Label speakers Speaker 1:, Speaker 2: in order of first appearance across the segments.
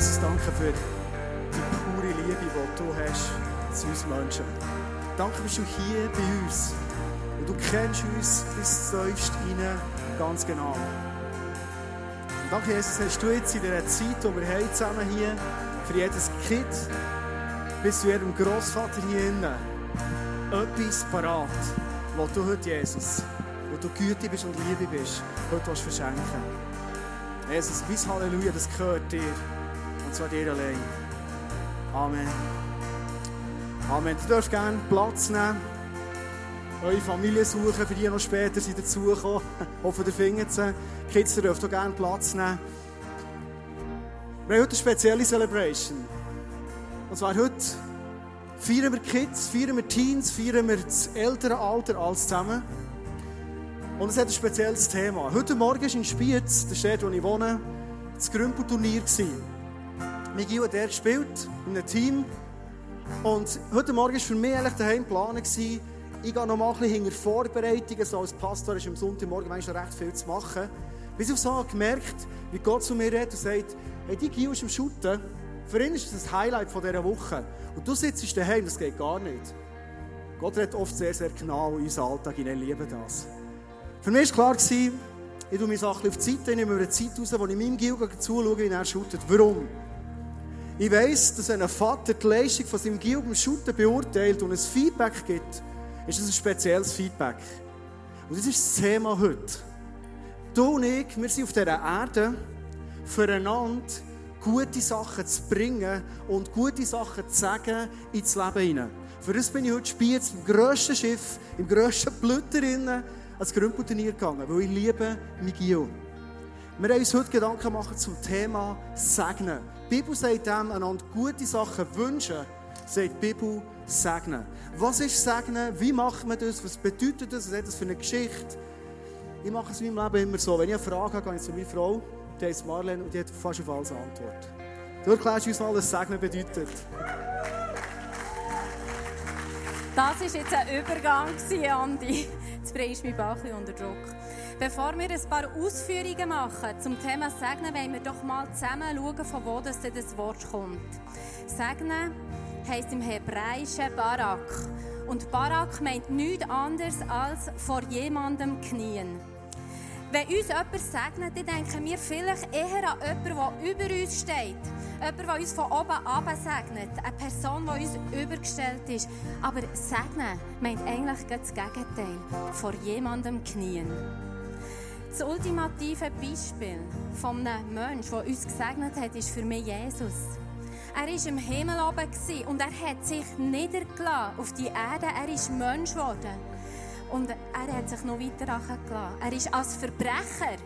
Speaker 1: Jesus, danke für die pure Liebe, die du hast zu uns Menschen. Danke, bist du hier bei uns. Und du kennst uns bis tiefst rein ganz genau. Und danke, Jesus, hast du jetzt in dieser Zeit, die wir haben, zusammen hier, für jedes Kind, bis zu jedem Großvater hier innen, etwas parat, was du heute, Jesus, wo du Güte bist und Liebe bist, heute verschenken Jesus, bis Halleluja, das gehört dir. Zwar dir allein. Amen. Amen. Du darfst gerne Platz nehmen. Eure Familie suchen, für die noch später sind dazugekommen. Hoffe, ihr findet sie. Kids, ihr dürft auch gerne Platz nehmen. Wir haben heute eine spezielle Celebration. Und zwar heute feiern wir Kids, feiern wir Teens, feiern wir das ältere Alter, alles zusammen. Und es hat ein spezielles Thema. Heute Morgen war in Spiez, der Stadt, wo ich wohne, das Grümpelturnier. Miguel hat dort gespielt, in einem Team. Und heute Morgen war für mich eigentlich daheim Plan, ich gehe noch mal ein bisschen hinter Vorbereitungen, so als Pastor ist am Sonntagmorgen manchmal recht viel zu machen. Bis ich so gemerkt wie Gott zu mir redet und sagt, hey, die Gil ist am Shooten. Für ihn ist das das Highlight dieser Woche. Und du sitzt daheim, das geht gar nicht. Gott redet oft sehr, sehr genau in unseren Alltag, ich liebe das. Für mich war klar, ich tue meine Sachen auf die Seite, ich nehme eine Zeit raus, wo ich meinem Gil zuschaue, wie er shootet. Warum? Ich weiss, dass wenn ein Vater die Leistung von seinem Gil beim Shooten beurteilt und ein Feedback gibt, ist das ein spezielles Feedback. Und das ist das Thema heute. Du und ich, wir sind auf dieser Erde, füreinander gute Sachen zu bringen und gute Sachen zu sagen ins Leben hinein. Für das bin ich heute Spiez im grössten Schiff, im grössten Blüter ans Grümpelturnier gegangen, weil ich liebe Migio. Wir haben uns heute Gedanken machen zum Thema Segnen. Die Bibel sagt dem, einander gute Sachen wünschen, sagt die Bibel segnen. Was ist Segnen? Wie macht man das? Was bedeutet das? Was hat das für eine Geschichte? Ich mache es in meinem Leben immer so. Wenn ich eine Frage habe, gehe ich zu meiner Frau, die heißt Marlene, und die hat fast auf alles eine Antwort. Du erklärst uns mal, was Segnen bedeutet.
Speaker 2: Das war jetzt ein Übergang, Andi. Jetzt bringst du mein Bauch unter Druck. Bevor wir ein paar Ausführungen machen zum Thema Segnen, wollen wir doch mal zusammen schauen, von wo das, das Wort kommt. Segnen heisst im Hebräischen Barak. Und Barak meint nichts anderes als vor jemandem knien. Wenn uns jemand segnet, dann denken wir vielleicht eher an jemanden, der über uns steht. Jemand, der uns von oben ab segnet. Eine Person, die uns übergestellt ist. Aber segnen meint eigentlich das Gegenteil. Vor jemandem knien. Das ultimative Beispiel von einem Menschen, der uns gesegnet hat, ist für mich Jesus. Er war im Himmel oben und er hat sich niedergelassen auf die Erde. Er ist Mensch geworden. Und er hat sich noch weiter angelassen. Er ist als Verbrecher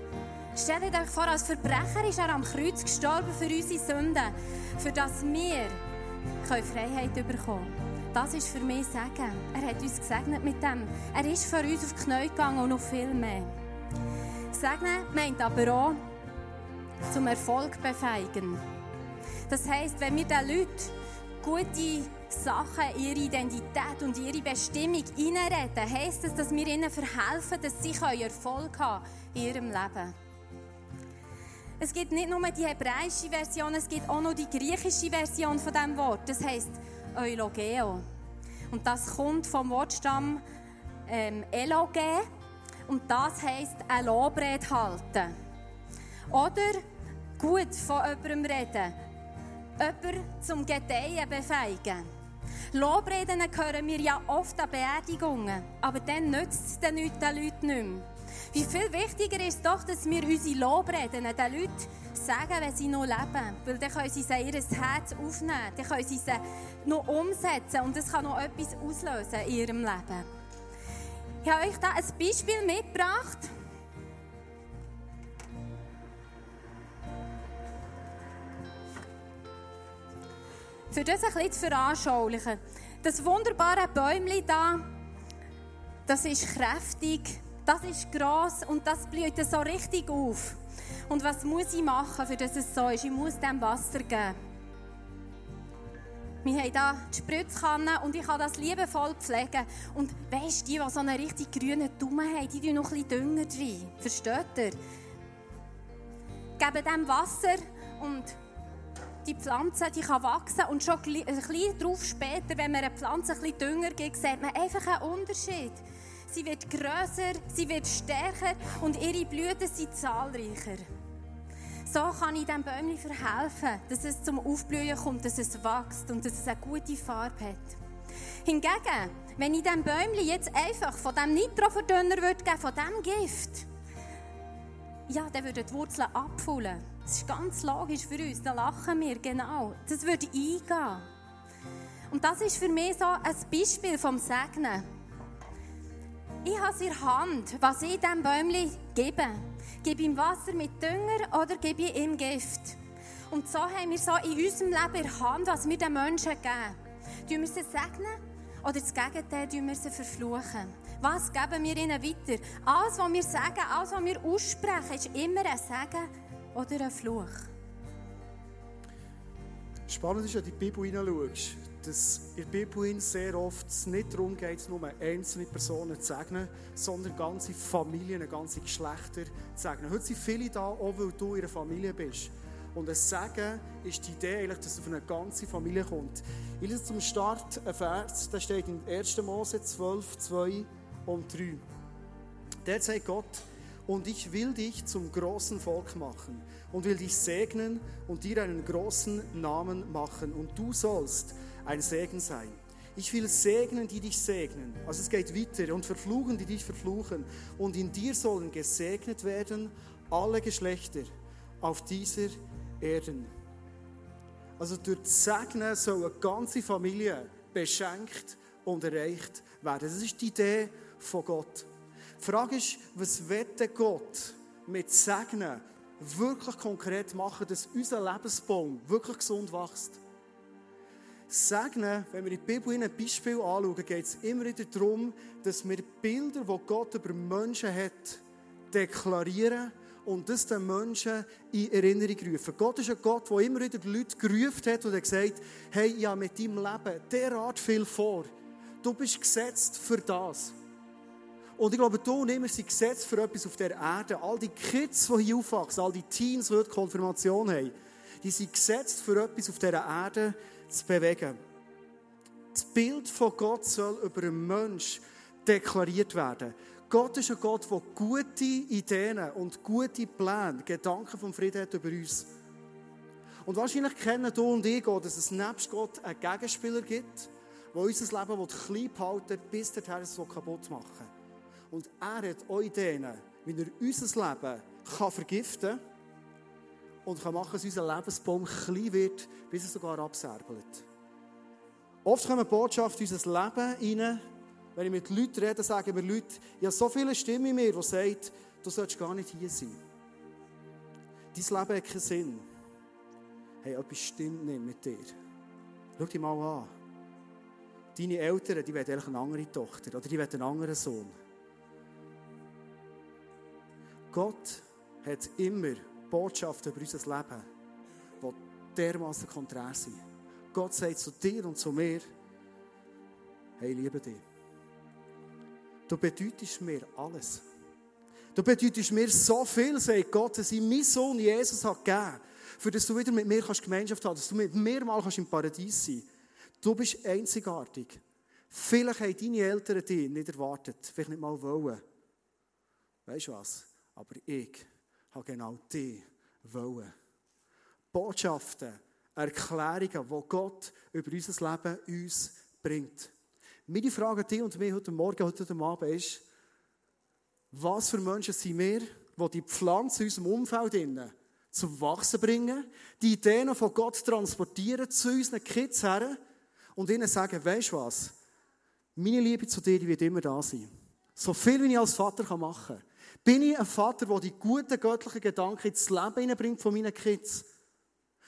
Speaker 2: Stellt euch vor, als Verbrecher ist er am Kreuz gestorben für unsere Sünden, für das wir Freiheit bekommen Das ist für mich Segen. Er hat uns gesegnet mit dem. Er ist für uns auf die Knie gegangen und noch viel mehr. Segnen meint aber auch zum Erfolg befeigen. Das heisst, wenn wir den Leuten gute Sachen, ihre Identität und ihre Bestimmung reinreden, heisst das, dass wir ihnen verhelfen, dass sie Erfolg haben in ihrem Leben. Es gibt nicht nur die hebräische Version, es gibt auch noch die griechische Version von dem Wort. Das heißt Eulogeo. Und das kommt vom Wortstamm ähm, Eloge. Und das heißt ein Lobrede halten. Oder gut von jemandem reden. Jemanden zum Gedeihen befeigen. Lobreden hören wir ja oft an Beerdigungen. Aber dann nützt es den Leuten nicht mehr. Wie viel wichtiger ist doch, dass wir unsere Lobreden den Leuten sagen, wenn sie noch leben. Weil dann können sie sie ihr Herz aufnehmen, dann können sie sie noch umsetzen und es kann noch etwas auslösen in ihrem Leben. Ich habe euch da ein Beispiel mitgebracht. Für das ein bisschen zu veranschaulichen. Das wunderbare Bäumchen hier, das ist kräftig, das ist gross und das blüht so richtig auf. Und was muss ich machen, für dass es so ist? Ich muss dem Wasser geben. Wir haben hier die Spritzkanne und ich kann das liebevoll pflegen. Und weisst die, die so einen richtig grünen Daumen haben, die tun noch bisschen Dünger rein. Versteht ihr? Geben dem Wasser und die Pflanze die kann wachsen und schon ein bisschen darauf später, wenn man eine Pflanze ein bisschen Dünger gibt, sieht man einfach einen Unterschied. Sie wird grösser, sie wird stärker und ihre Blüten sind zahlreicher. So kann ich diesem Bäumchen verhelfen, dass es zum Aufblühen kommt, dass es wächst und dass es eine gute Farbe hat. Hingegen, wenn ich diesem Bäumchen jetzt einfach von diesem Nitroverdünner würde geben, von diesem Gift, ja, dann würden die Wurzeln abfüllen. Das ist ganz logisch für uns, da lachen wir, genau. Das würde eingehen. Und das ist für mich so ein Beispiel vom Segnen. Ich habe in der Hand, was ich diesem Bäumchen gebe. Gebe ihm Wasser mit Dünger oder ich ihm Gift? Und so haben wir so in unserem Leben in Hand, was wir den Menschen geben. Tun wir sie segnen oder das Gegenteil, tun wir sie verfluchen? Was geben wir ihnen weiter? Alles, was wir sagen, alles, was wir aussprechen, ist immer ein Segen oder ein Fluch.
Speaker 1: Spannend ist, wenn du in die Bibel hineinschaust, dass in der Bibel sehr oft nicht darum geht, nur einzelne Personen zu segnen, sondern ganze Familien, ganze Geschlechter zu segnen. Heute sind viele da, auch weil du in einer Familie bist. Und ein Segen ist die Idee, eigentlich, dass es auf eine ganze Familie kommt. Ich lese zum Start ein Vers, der steht in 1. Mose 12, 2 und 3. Der sagt Gott, und ich will dich zum großen Volk machen und will dich segnen und dir einen großen Namen machen und du sollst ein Segen sein. Ich will segnen, die dich segnen. Also es geht weiter und verfluchen, die dich verfluchen. Und in dir sollen gesegnet werden alle Geschlechter auf dieser Erden. Also durch das Segnen soll eine ganze Familie beschenkt und erreicht werden. Das ist die Idee von Gott. Die Frage ist, was wird Gott mit Segnen wirklich konkret machen, dass unser Lebensbaum wirklich gesund wächst? Segnen, wenn wir in die Bibel ein Beispiel anschauen, geht es immer wieder darum, dass wir Bilder, die Gott über Menschen hat, deklarieren und das den Menschen in Erinnerung rufen. Gott ist ein Gott, der immer wieder die Leute gerufen hat und gesagt, hey, ich habe mit deinem Leben derart viel vor. Du bist gesetzt für das. Und ich glaube, du und wir sind gesetzt für etwas auf der Erde. All die Kids, die hier aufwachsen, all die Teens, die heute Konfirmation haben, die sind gesetzt für etwas auf dieser Erde zu bewegen. Das Bild von Gott soll über einen Menschen deklariert werden. Gott ist ein Gott, der gute Ideen und gute Pläne, Gedanken vom Frieden hat über uns. Und wahrscheinlich kennen du und ich auch, dass es nebst Gott einen Gegenspieler gibt, der unser Leben klein behalten bis dorthin es kaputt machen Und er hat auch Ideen, wie er unser Leben kann vergiften kann und kann machen, dass unser Lebensbaum klein wird, bis er sogar abserbelt. Oft kommen Botschaften in unser Leben rein, wenn ich mit Leuten rede, sagen mir Leute, ich habe so viele Stimmen in mir, die sagen, du sollst gar nicht hier sein. Dein Leben hat keinen Sinn. Hey, etwas stimmt nicht mit dir. Schau dich mal an. Deine Eltern, die wollen eigentlich eine andere Tochter oder die wollen einen anderen Sohn. Gott hat immer Botschaften über unser Leben, die dermaßen konträr sind. Gott sagt zu dir und zu mir, hey, liebe dich. Du bedeutest mir alles. Du bedeutest mir so viel, sagt Gott, dass ich meinen Sohn Jesus hat gegeben, für dass du wieder mit mir kannst Gemeinschaft haben, dass du mit mir mal kannst im Paradies sein. Du bist einzigartig. Vielleicht haben deine Eltern dich nicht erwartet, vielleicht nicht mal wollen. Weißt du was? Aber ich habe genau dich wollen. Botschaften, Erklärungen, die Gott über unser Leben uns bringt. Meine Frage an dich und mir heute Morgen, heute Abend ist, was für Menschen sind wir, die die Pflanze in unserem Umfeld zum Wachsen bringen, die Ideen von Gott transportieren zu unseren Kids her und ihnen sagen, weißt du was, meine Liebe zu dir wird immer da sein. So viel, wie ich als Vater machen kann. Bin ich ein Vater, der die guten göttlichen Gedanken ins Leben hineinbringt von meinen Kids?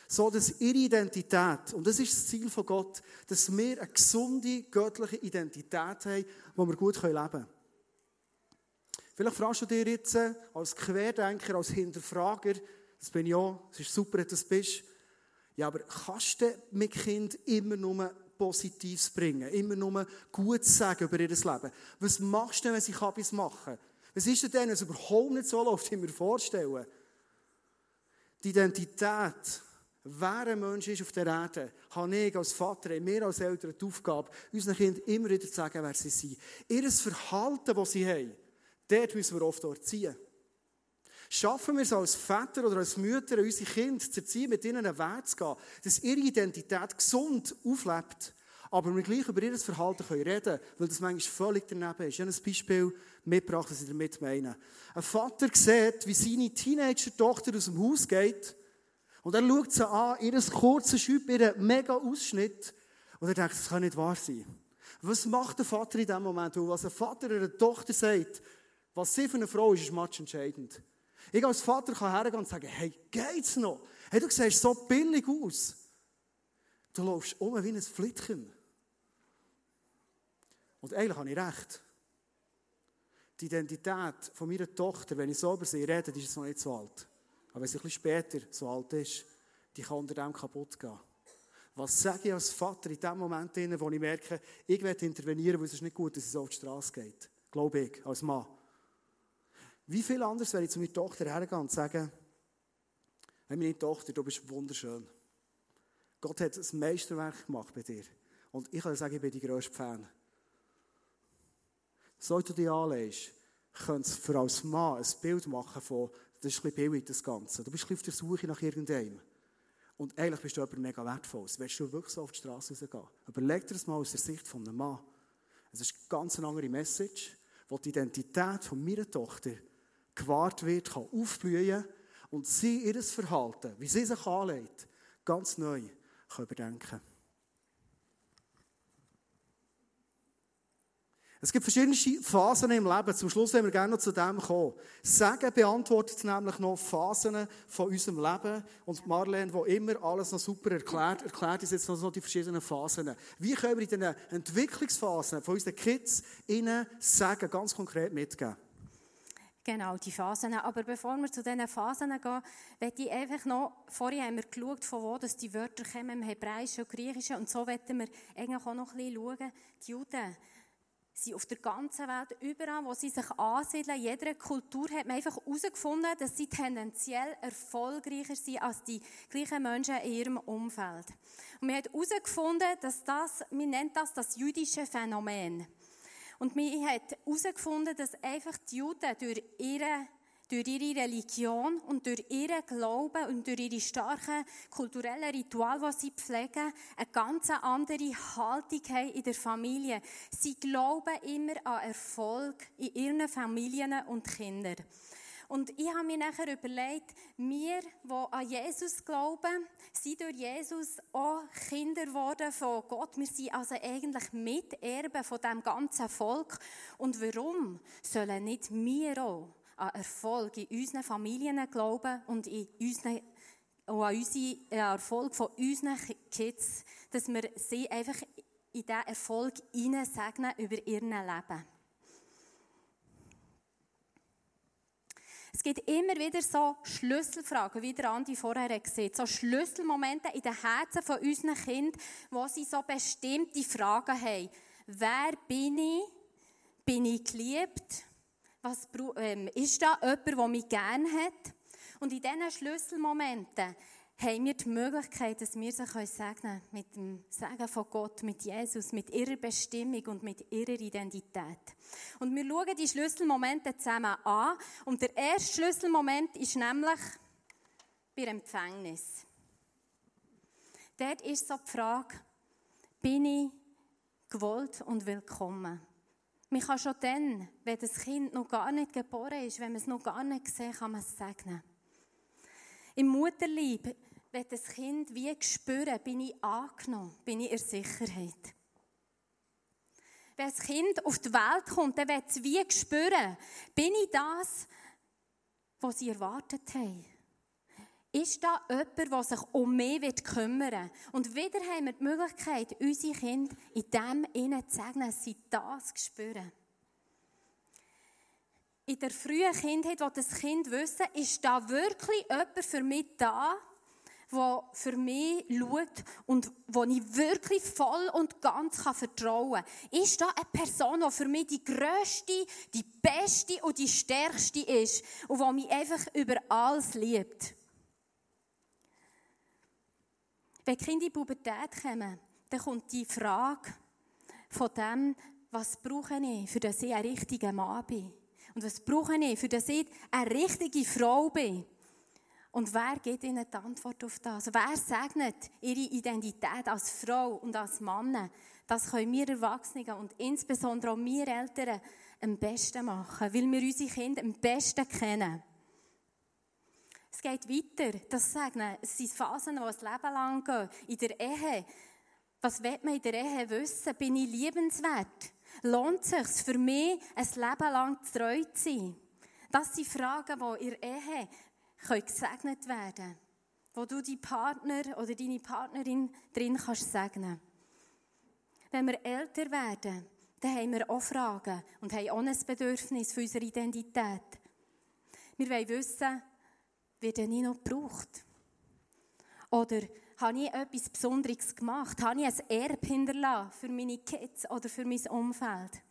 Speaker 1: So, dass ihre Identität, und das ist das Ziel von Gott, dass wir eine gesunde göttliche Identität haben, wo wir gut leben können. Vielleicht fragst du dir jetzt als Querdenker, als Hinterfrager, das bin ich auch, es ist super, dass du bist, ja, aber kannst du mit Kind immer nur Positives bringen, immer nur Gutes sagen über ihr Leben? Was machst du, wenn sie Kabis machen? Was ist denn, wenn es überhaupt nicht so läuft, wie wir vorstellen? Die Identität wer ein Mensch ist auf der Erde, habe ich als Vater, mehr als Eltern die Aufgabe, unseren Kindern immer wieder zu sagen, wer sie sind. Ihr Verhalten, das sie haben, dort müssen wir oft erziehen. Schaffen wir es als Väter oder als Mütter, unsere Kinder zu erziehen, mit ihnen einen Weg zu gehen, dass ihre Identität gesund auflebt, aber wir gleich über ihr Verhalten reden können, weil das manchmal völlig daneben ist. Ich habe ein Beispiel mitgebracht, was ich damit meine. Ein Vater sieht, wie seine Teenager-Tochter aus dem Haus geht und er schaut sie an, ihr kurzes Schüpp, ihren mega Ausschnitt und er denkt, das kann nicht wahr sein. Was macht der Vater in dem Moment? Und was ein Vater einer Tochter sagt, was sie für eine Frau ist, ist matchentscheidend. Ich als Vater kann hergehen und sagen, hey, geht's noch? Hey, du siehst so billig aus. Du läufst um wie ein Flittchen. Und eigentlich habe ich recht. Die Identität von meiner Tochter, wenn ich so über sie rede, ist jetzt noch nicht so alt. Aber wenn sie ein bisschen später so alt ist, die kann unter dem kaputt gehen. Was sage ich als Vater in dem Moment, wo ich merke, ich werde intervenieren, weil es ist nicht gut, dass es auf die Straße geht. Glaube ich, als Mann. Wie viel anders wäre ich zu meiner Tochter hergehen und sagen, hey, meine Tochter, du bist wunderschön. Gott hat ein Meisterwerk gemacht bei dir. Und ich kann sagen, ich bin die grösste Fan. So du dich anlegst, könntest du für als Mann ein Bild machen von, das ist ein bisschen billig, das Ganze. Du bist auf der Suche nach irgendeinem. Und eigentlich bist du jemand mega wertvoll. Willst du wirklich so auf die Straße rausgehen? Überleg dir das mal aus der Sicht von einem Mann. Es ist eine ganz andere Message, wo die Identität von meiner Tochter gewahrt wird, kann aufblühen und sie ihr Verhalten, wie sie sich anlegt, ganz neu kann überdenken Es gibt verschiedene Phasen im Leben. Zum Schluss wollen wir gerne noch zu dem kommen. Sagen beantwortet nämlich noch Phasen von unserem Leben. Und Marlene, wo immer alles noch super erklärt, erklärt uns jetzt noch die verschiedenen Phasen. Wie können wir in den Entwicklungsphasen von unseren Kids ihnen Sagen ganz konkret mitgeben?
Speaker 2: Genau, die Phasen. Aber bevor wir zu diesen Phasen gehen, möchte ich einfach noch, vorher haben wir geschaut, von wo dass die Wörter kommen, im Hebräischen und Griechischen, und so wollen wir eigentlich auch noch ein bisschen schauen. Die Juden sind auf der ganzen Welt, überall, wo sie sich ansiedeln, jeder Kultur hat man einfach herausgefunden, dass sie tendenziell erfolgreicher sind als die gleichen Menschen in ihrem Umfeld. Und man hat herausgefunden, dass das, man nennt das das jüdische Phänomen. Und man hat herausgefunden, dass einfach die Juden durch ihre, durch ihre Religion und durch ihren Glauben und durch ihre starken kulturellen Rituale, die sie pflegen, eine ganz andere Haltung haben in der Familie. Sie glauben immer an Erfolg in ihren Familien und Kindern. Und ich habe mir nachher überlegt, wir, die an Jesus glauben, sind durch Jesus auch Kinder geworden von Gott. Wir sind also eigentlich Miterben von dem ganzen Volk. Und warum sollen nicht wir auch an Erfolg in unseren Familien glauben und in unseren auch an unseren Erfolg von unseren Kids, dass wir sie einfach in diesen Erfolg segnen über ihr Leben. Es gibt immer wieder so Schlüsselfragen, wie der Andi vorher hat. So Schlüsselmomente in den Herzen von unseren Kindern, wo sie so bestimmte Fragen haben. Wer bin ich? Bin ich geliebt? Was, ähm, ist da jemand, der mich gerne hat? Und in diesen Schlüsselmomenten haben wir die Möglichkeit, dass wir sie segnen können mit dem Segen von Gott, mit Jesus, mit ihrer Bestimmung und mit ihrer Identität. Und wir schauen die Schlüsselmomente zusammen an. Und der erste Schlüsselmoment ist nämlich bei Empfängnis. Dort ist so die Frage, bin ich gewollt und willkommen? Man kann schon dann, wenn das Kind noch gar nicht geboren ist, wenn man es noch gar nicht sieht, kann man es segnen. Im Mutterlieb wird das Kind wie spüren, bin ich angenommen, bin ich in Sicherheit. Wenn das Kind auf die Welt kommt, dann wird es wie spüren, bin ich das, was sie erwartet haben. Ist da jemand, der sich um mich wird kümmern Und wieder haben wir die Möglichkeit, unsere Kinder in dem innen zu segnen, dass sie das spüren. In der frühen Kindheit, wo das Kind wissen, ist da wirklich jemand für mich da, der für mich schaut und wo ich wirklich voll und ganz vertrauen kann. Ist da eine Person, die für mich die grösste, die beste und die stärkste ist und die mich einfach über alles liebt? Wenn Kinder in die Pubertät kommen, dann kommt die Frage von dem, was brauche ich, für dass ich ein richtiger Mann bin? Und was brauche ich, für dass ich eine richtige Frau bin? Und wer gibt ihnen die Antwort auf das? Wer segnet ihre Identität als Frau und als Mann? Das können wir Erwachsenen und insbesondere auch wir Eltern am besten machen, weil wir unsere Kinder am besten kennen. Es geht weiter. Das Segnen, es sind Phasen, die ein Leben lang gehen. In der Ehe. Was will man in der Ehe wissen? Bin ich liebenswert? Lohnt es sich für mich, ein Leben lang treu zu sein? Das sind Fragen, die in der Ehe gesegnet werden können. Wo du deinen Partner oder deine Partnerin drin kannst segnen. Wenn wir älter werden, dann haben wir auch Fragen und haben auch ein Bedürfnis für unsere Identität. Wir wollen wissen, wird ich noch gebraucht? Oder habe ich etwas Besonderes gemacht? Habe ich ein Erbe hinterlassen für meine Kids oder für mein Umfeld?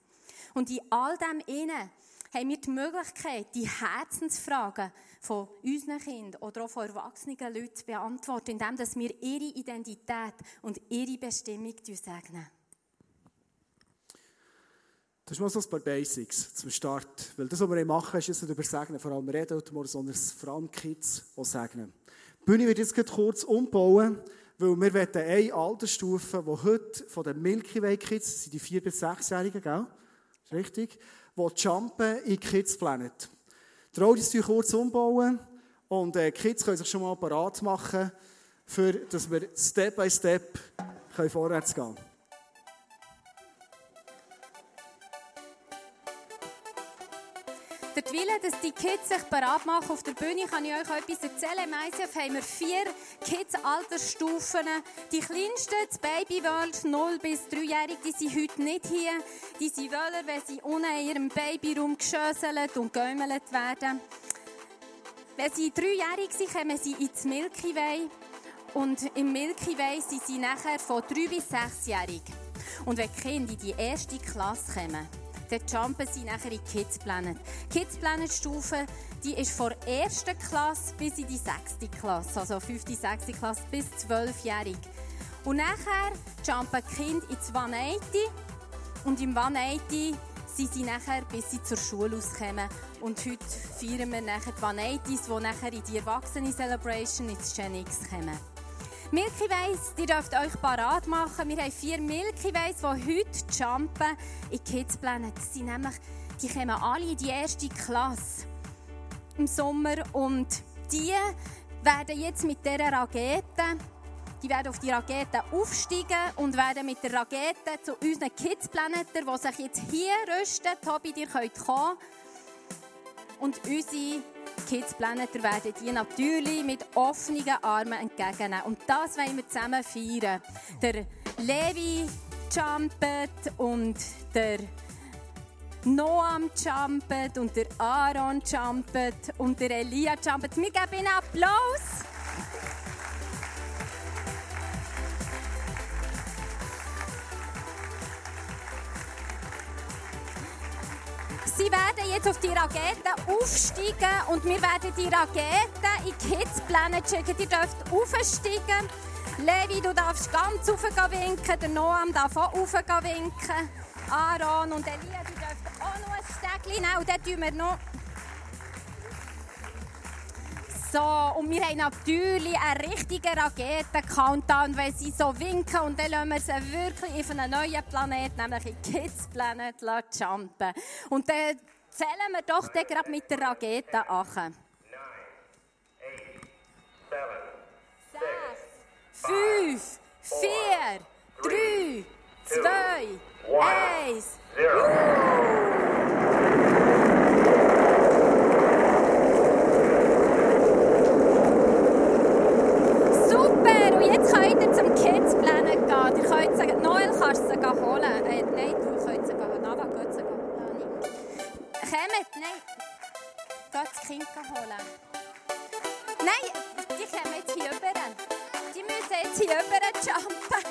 Speaker 2: Und in all dem innen haben wir die Möglichkeit, die Herzensfragen von unseren Kindern oder auch von erwachsenen Leuten zu beantworten, indem wir ihre Identität und ihre Bestimmung segnen.
Speaker 1: Das ist mal so ein paar Basics zum Start. Weil das, was wir machen, ist nicht über Segnen, vor allem reden sondern vor allem Kids auch segnen. Die Bühne wird jetzt kurz umbauen, weil wir wollen eine Altersstufe, die heute von den Milky Way Kids, das sind die 4- bis 6-Jährigen, gell? Ist richtig? Die jumpen in Kids Planet. Die Roadies kurz umbauen und äh, Kids können sich schon mal parat machen, für, dass wir Step by Step können vorwärts gehen können.
Speaker 2: Der Wille, dass die Kids sich bereit machen auf der Bühne, kann ich euch etwas erzählen. Im ICF haben wir vier Kids-Altersstufen. Die kleinsten, das Baby World, 0 bis 3-Jährige, die sind heute nicht hier. Die sind Wöller, wenn sie unten in ihrem Babyraum geschöselt und geäumelt werden. Wenn sie dreijährig sind, kommen sie ins Milky Way. Und im Milky Way sind sie nachher von 3 bis 6-jährig. Und wenn die Kinder in die erste Klasse kommen, dann jumpen sie nachher in Kids Planet. Kids Planet Stufe, die ist von der ersten Klasse bis in die sechste Klasse, also fünfte, sechste Klasse bis zwölfjährig. Und nachher jumpen die Kinder ins 180 und im 180 sind sie nachher, bis sie zur Schule auskommen. Und heute feiern wir nachher die 180s, die nachher in die Erwachsene-Celebration ins Gen X kommen. Milky Ways, die dürft euch parat machen. Wir haben vier Milky Ways, die heute jumpen in Kids Planet. Das sind nämlich, die kommen alle in die erste Klasse im Sommer und die werden jetzt mit dieser Rakete die werden auf die Rakete aufsteigen und werden mit der Rakete zu unseren Kids Planeten, die sich jetzt hier rüsten. Tobi, ihr könnt kommen. Und unsere Kids Planeter werden die natürlich mit offenen Armen entgegennehmen. Und das wollen wir zusammen feiern. Der Levi jumpet und der Noam jumpet und der Aaron jumpet und der Elia jumpet. Wir geben ihnen Applaus. Sie werden jetzt auf die Rakete aufsteigen und wir werden die Rakete in Kids Planet schicken. Ihr dürft aufsteigen. Levi, du darfst ganz rauf winken. Der Noam darf auch rauf winken. Aaron und Elia, du dürft auch noch ein Stegchen nehmen. Und dann tun wir noch so, und wir haben natürlich einen richtigen Raketen-Countdown, weil sie so winken und dann lassen wir sie wirklich auf einen neuen Planeten, nämlich in Kids Planet, jumpen. Und dann zählen wir doch dann gerade mit der Rakete an. 6, 5, 4, 3, 2, 1, 0. jetzt hier rüber jumpen.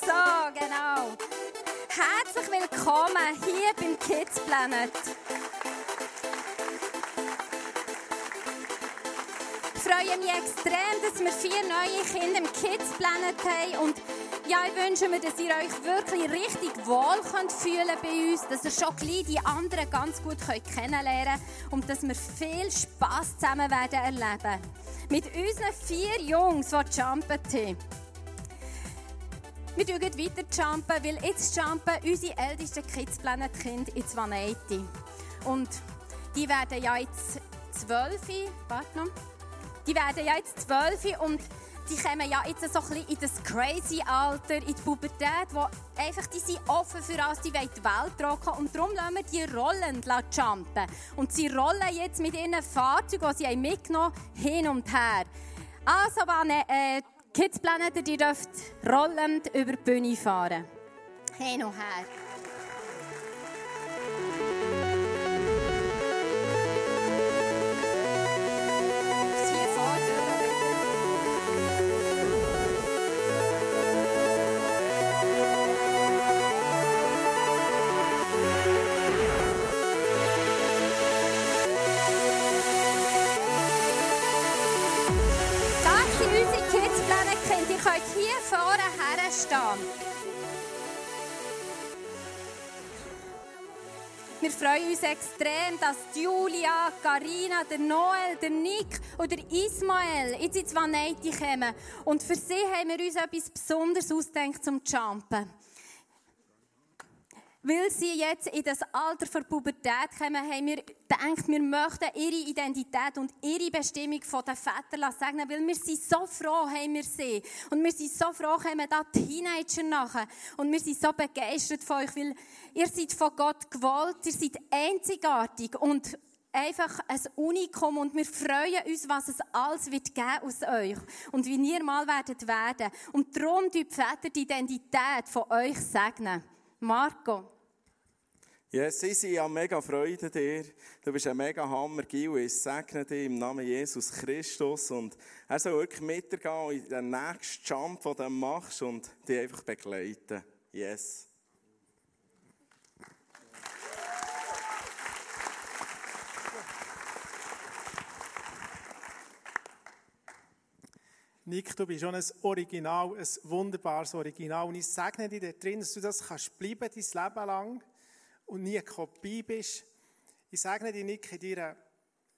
Speaker 2: so, genau. Herzlich willkommen hier beim Kids Planet. freue mich extrem, dass wir vier neue Kinder im Kids Planet haben. Und ja, ich wünsche mir, dass ihr euch wirklich richtig wohl könnt fühlen bei uns, dass ihr schon gleich die anderen ganz gut kennenlernen könnt und dass wir viel Spass zusammen werden erleben. Mit unseren vier Jungs, die jumpen haben. Wir jumpen weiter jumpen, weil jetzt jumpen unsere ältesten Kids Planet Kinder in Vanetti. Und die werden ja jetzt zwölf, warte noch. Die werden ja jetzt zwölf und die kommen ja jetzt so ein bisschen in das crazy Alter, in die Pubertät, wo einfach die sind offen für alles, die wollen die Welt rocken und darum lassen wir die rollend jumpen. Und sie rollen jetzt mit ihren Fahrzeugen, die sie mitgenommen haben, hin und her. Also, wenn äh, Kids Planet, die dürft rollend über die Bühne fahren. Hin und her. Stehen. Wir freuen uns extrem, dass Julia, Karina, Noel, Nick und der Ismael jetzt ins Vanetti kommen. Und für sie haben wir uns etwas Besonderes ausgedacht zum Jumpen weil sie jetzt in das Alter der Pubertät kommen, haben wir gedacht, wir möchten ihre Identität und ihre Bestimmung von den Vätern sagen, weil wir sind so froh, haben wir sie. Und wir sind so froh, kommen da Teenager nachher. Und wir sind so begeistert von euch, weil ihr seid von Gott gewollt, ihr seid einzigartig und einfach ein Unikum und wir freuen uns, was es alles wird geben aus euch und wie ihr mal werdet werden. Und darum die Väter die Identität von euch segnen. Marco.
Speaker 3: Yes, ich habe mega Freude dir. Du bist ein mega Hammer, Gil. Ich segne dich im Namen Jesus Christus. Und er soll wirklich mitgehen in den nächsten Jump, den du machst und dich einfach begleiten. Yes.
Speaker 1: Nick, du bist schon ein Original, ein wunderbares Original. Und ich segne dir da drin, dass du das kannst bleiben, dein Leben lang und nie Kopie bist. Ich segne dir, Nick, in deiner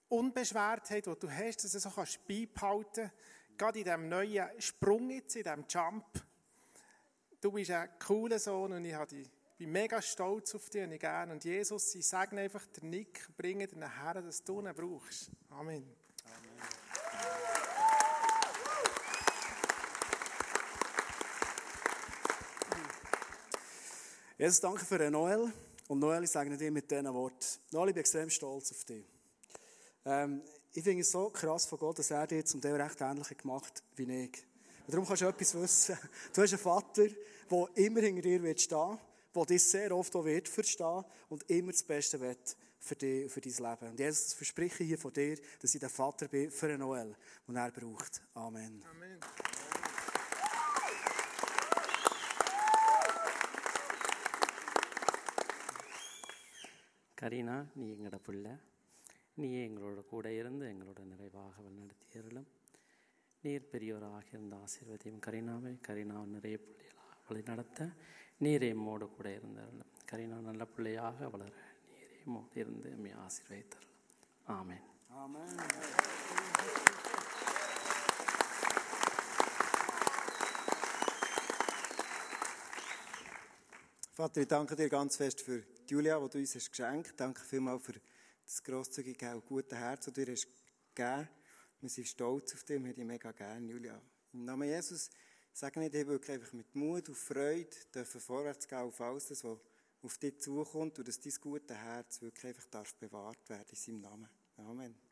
Speaker 1: Unbeschwertheit, die du hast, dass du so kannst beibehalten Gerade in diesem neuen Sprung jetzt, in diesem Jump. Du bist ein cooler Sohn und ich bin mega stolz auf dich und ich gerne. Und Jesus, ich segne einfach den Nick, bringe dir nachher, dass du ihn brauchst. Amen. Jesus, danke für den Noel. Und Noel, ich sage dir mit diesen Worten. Noel, ich bin extrem stolz auf dich. Ähm, ich finde es so krass von Gott, dass er dir zum Teil recht ähnlich gemacht wie ich. Und darum kannst du etwas wissen. Du hast einen Vater, der immer hinter dir wird stehen der dich sehr oft auch wird verstehen und immer das Beste wird für dich und für dein Leben. Und Jesus, verspreche ich hier von dir, dass ich der Vater bin für Noel, den er braucht. Amen. Amen.
Speaker 4: Kareena நீ எங்களோட பிள்ளை. நீயே எங்களோட கூட இருந்து எங்களோட நிறைவாக வழிநடத்தியறலும் நீர் பெரியவராக இருந்த ஆசீர்வதியும் கரீனாவை கரீனா நிறைய பிள்ளைகளாக வழிநடத்த நீரே மோடு கூட இருந்தாலும் கரீனா நல்ல பிள்ளையாக வளர நீரே மோடு இருந்து அம்மை ஆசீர்வதித்தரலாம் ஆமேன் ஆமேன்.
Speaker 5: Vater, ich danke dir ganz fest für Julia, die du uns hast geschenkt hast. Danke vielmals für das grosszügige und gute Herz, das du dir hast gegeben Wir sind stolz auf dich, wir haben dich mega gerne, Julia. Im Namen Jesus sage ich dir wirklich einfach mit Mut und Freude dürfen vorwärts gehen auf alles, was auf dich zukommt und dass dein gute Herz wirklich einfach darf bewahrt werden in seinem Namen. Amen.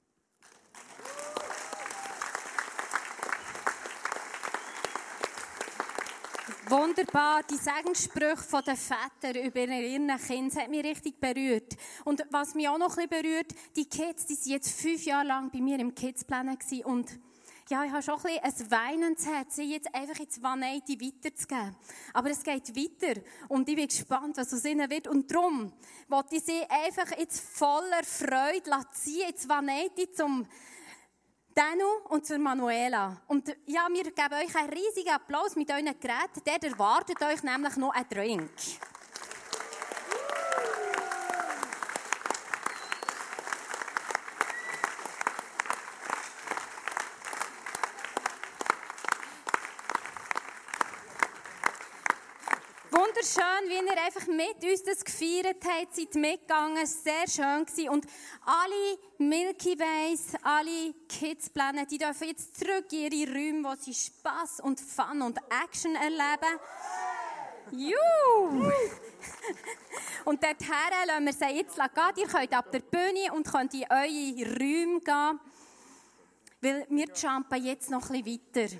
Speaker 2: Wunderbar, die Segenssprüche der Väter über ihre Kinder hat mich richtig berührt. Und was mich auch noch ein bisschen berührt, die Kids, die sind jetzt fünf Jahre lang bei mir im Kidsplan und ja, ich habe schon ein, bisschen ein weinendes Herz, sie jetzt einfach ins Vanetti weiterzugeben. Aber es geht weiter und ich bin gespannt, was aus ihnen wird. Und darum wollte ich sie einfach jetzt voller Freude ziehen ins Vanetti, zum Danu und zur Manuela. Und ja, wir geben euch einen riesigen Applaus mit euren Geräten. Der erwartet euch nämlich noch ein Drink. Wunderschön, wie ihr einfach mit uns das gefeiert habt, seid mitgegangen, sehr schön gewesen. Und alle Milky Ways, alle Kids-Pläne, die dürfen jetzt zurück in ihre Räume, wo sie Spass und Fun und Action erleben. Juhu! Und dorthin lassen wir sie jetzt gehen. Ihr könnt ab der Bühne und könnt in eure Räume gehen. Weil wir jumpen jetzt noch ein bisschen weiter.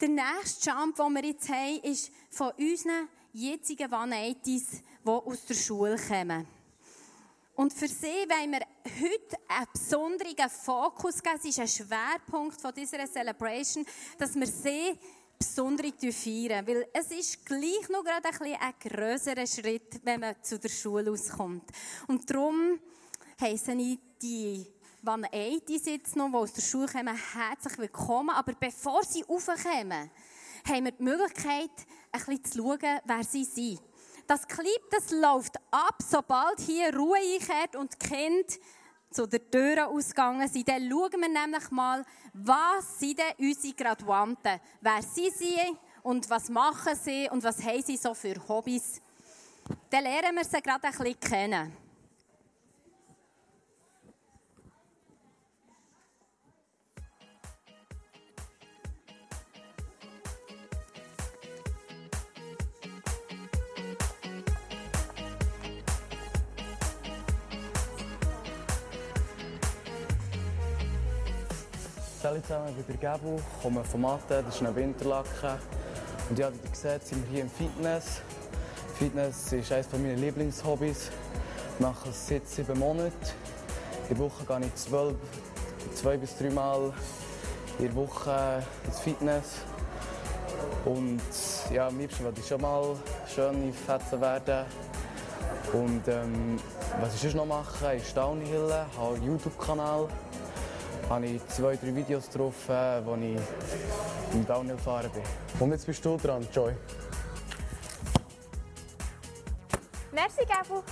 Speaker 2: Der nächste Jump, den wir jetzt haben, ist von unseren jetzigen 180s, die aus der Schule kommen. Und für sie wollen wir heute einen besonderen Fokus geben. Es ist ein Schwerpunkt von dieser Celebration, dass wir sie besonders feiern. Weil es ist gleich noch gerade ein, ein grösserer Schritt, wenn man zu der Schule auskommt. Und darum heissen ich die wann die jetzt noch, die aus der Schule kommen, herzlich willkommen. Aber bevor sie raufkommen, haben wir die Möglichkeit, ein bisschen zu schauen, wer sie sind. Das Clip, das läuft ab, sobald hier Ruhe einkehrt und die Kinder zu der Tür ausgegangen sind. Dann schauen wir nämlich mal, was sind denn unsere Graduanten? Wer sind sie und was machen sie und was haben sie so für Hobbys? Dann lernen wir sie gerade ein bisschen kennen.
Speaker 6: Hallo zusammen, ich bin der Gebu, komme vom Mathe, das ist eine Winterlacke. Und ja, wie ihr seht, sind wir hier im Fitness. Fitness ist eines meiner Lieblingshobbys. Ich mache es seit sieben Monaten. In der Woche gehe ich zwölf, zwei bis drei Mal in der Woche ins Fitness. Und ja, am liebsten wollte ich schon mal schöne Fetzen werden. Und ähm, was ich sonst noch mache, ist Downhill, habe einen YouTube-Kanal habe ich zwei, drei Videos drauf, äh, wo ich im Downhill fahren bin. Und jetzt bist du dran, Joy.
Speaker 7: Merci, Gabu.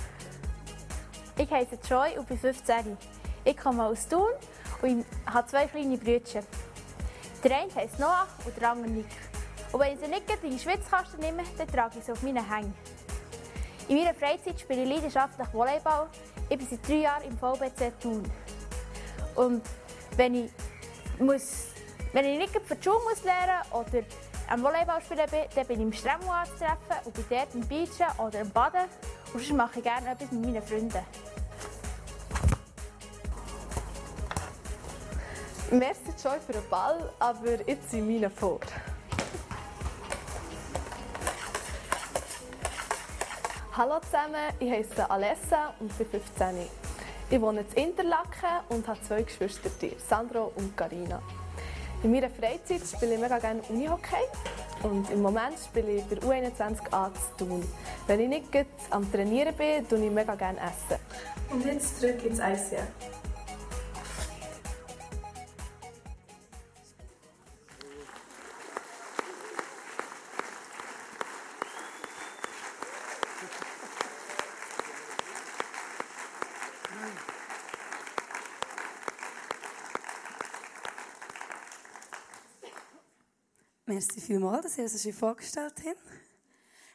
Speaker 7: Ich heiße Joy und bin 15. Ich komme aus Thun und habe zwei kleine Brüder. Der eine heisst Noah und der andere Nick. Und wenn ich sie nicht in die Schwitzkasten nehme, dann trage ich sie auf meinen Hängen. In meiner Freizeit spiele ich leidenschaftlich Volleyball. Ich bin seit drei Jahren im VBC Thun. Und wenn ich, muss, wenn ich nicht für die Schule muss lernen oder am Volleyball spielen bin, dann bin ich im Stremo anzutreffen und bin dort im Beachen oder im Baden. Und sonst mache ich gerne etwas mit meinen Freunden.
Speaker 8: Merci Joy für den Ball, aber jetzt sind meine vor. Hallo zusammen, ich heiße Alessa und bin 15. Ich wohne in Interlaken und habe zwei Geschwister, Sandro und Karina. In meiner Freizeit spiele ich mega gerne Unihockey und im Moment spiele ich der U21A zu tun. Wenn ich nicht am Trainieren bin, tue ich mega gerne essen.
Speaker 9: Und jetzt zurück ins ICF.
Speaker 10: Merci vielmals, dass ihr es euch vorgestellt habt.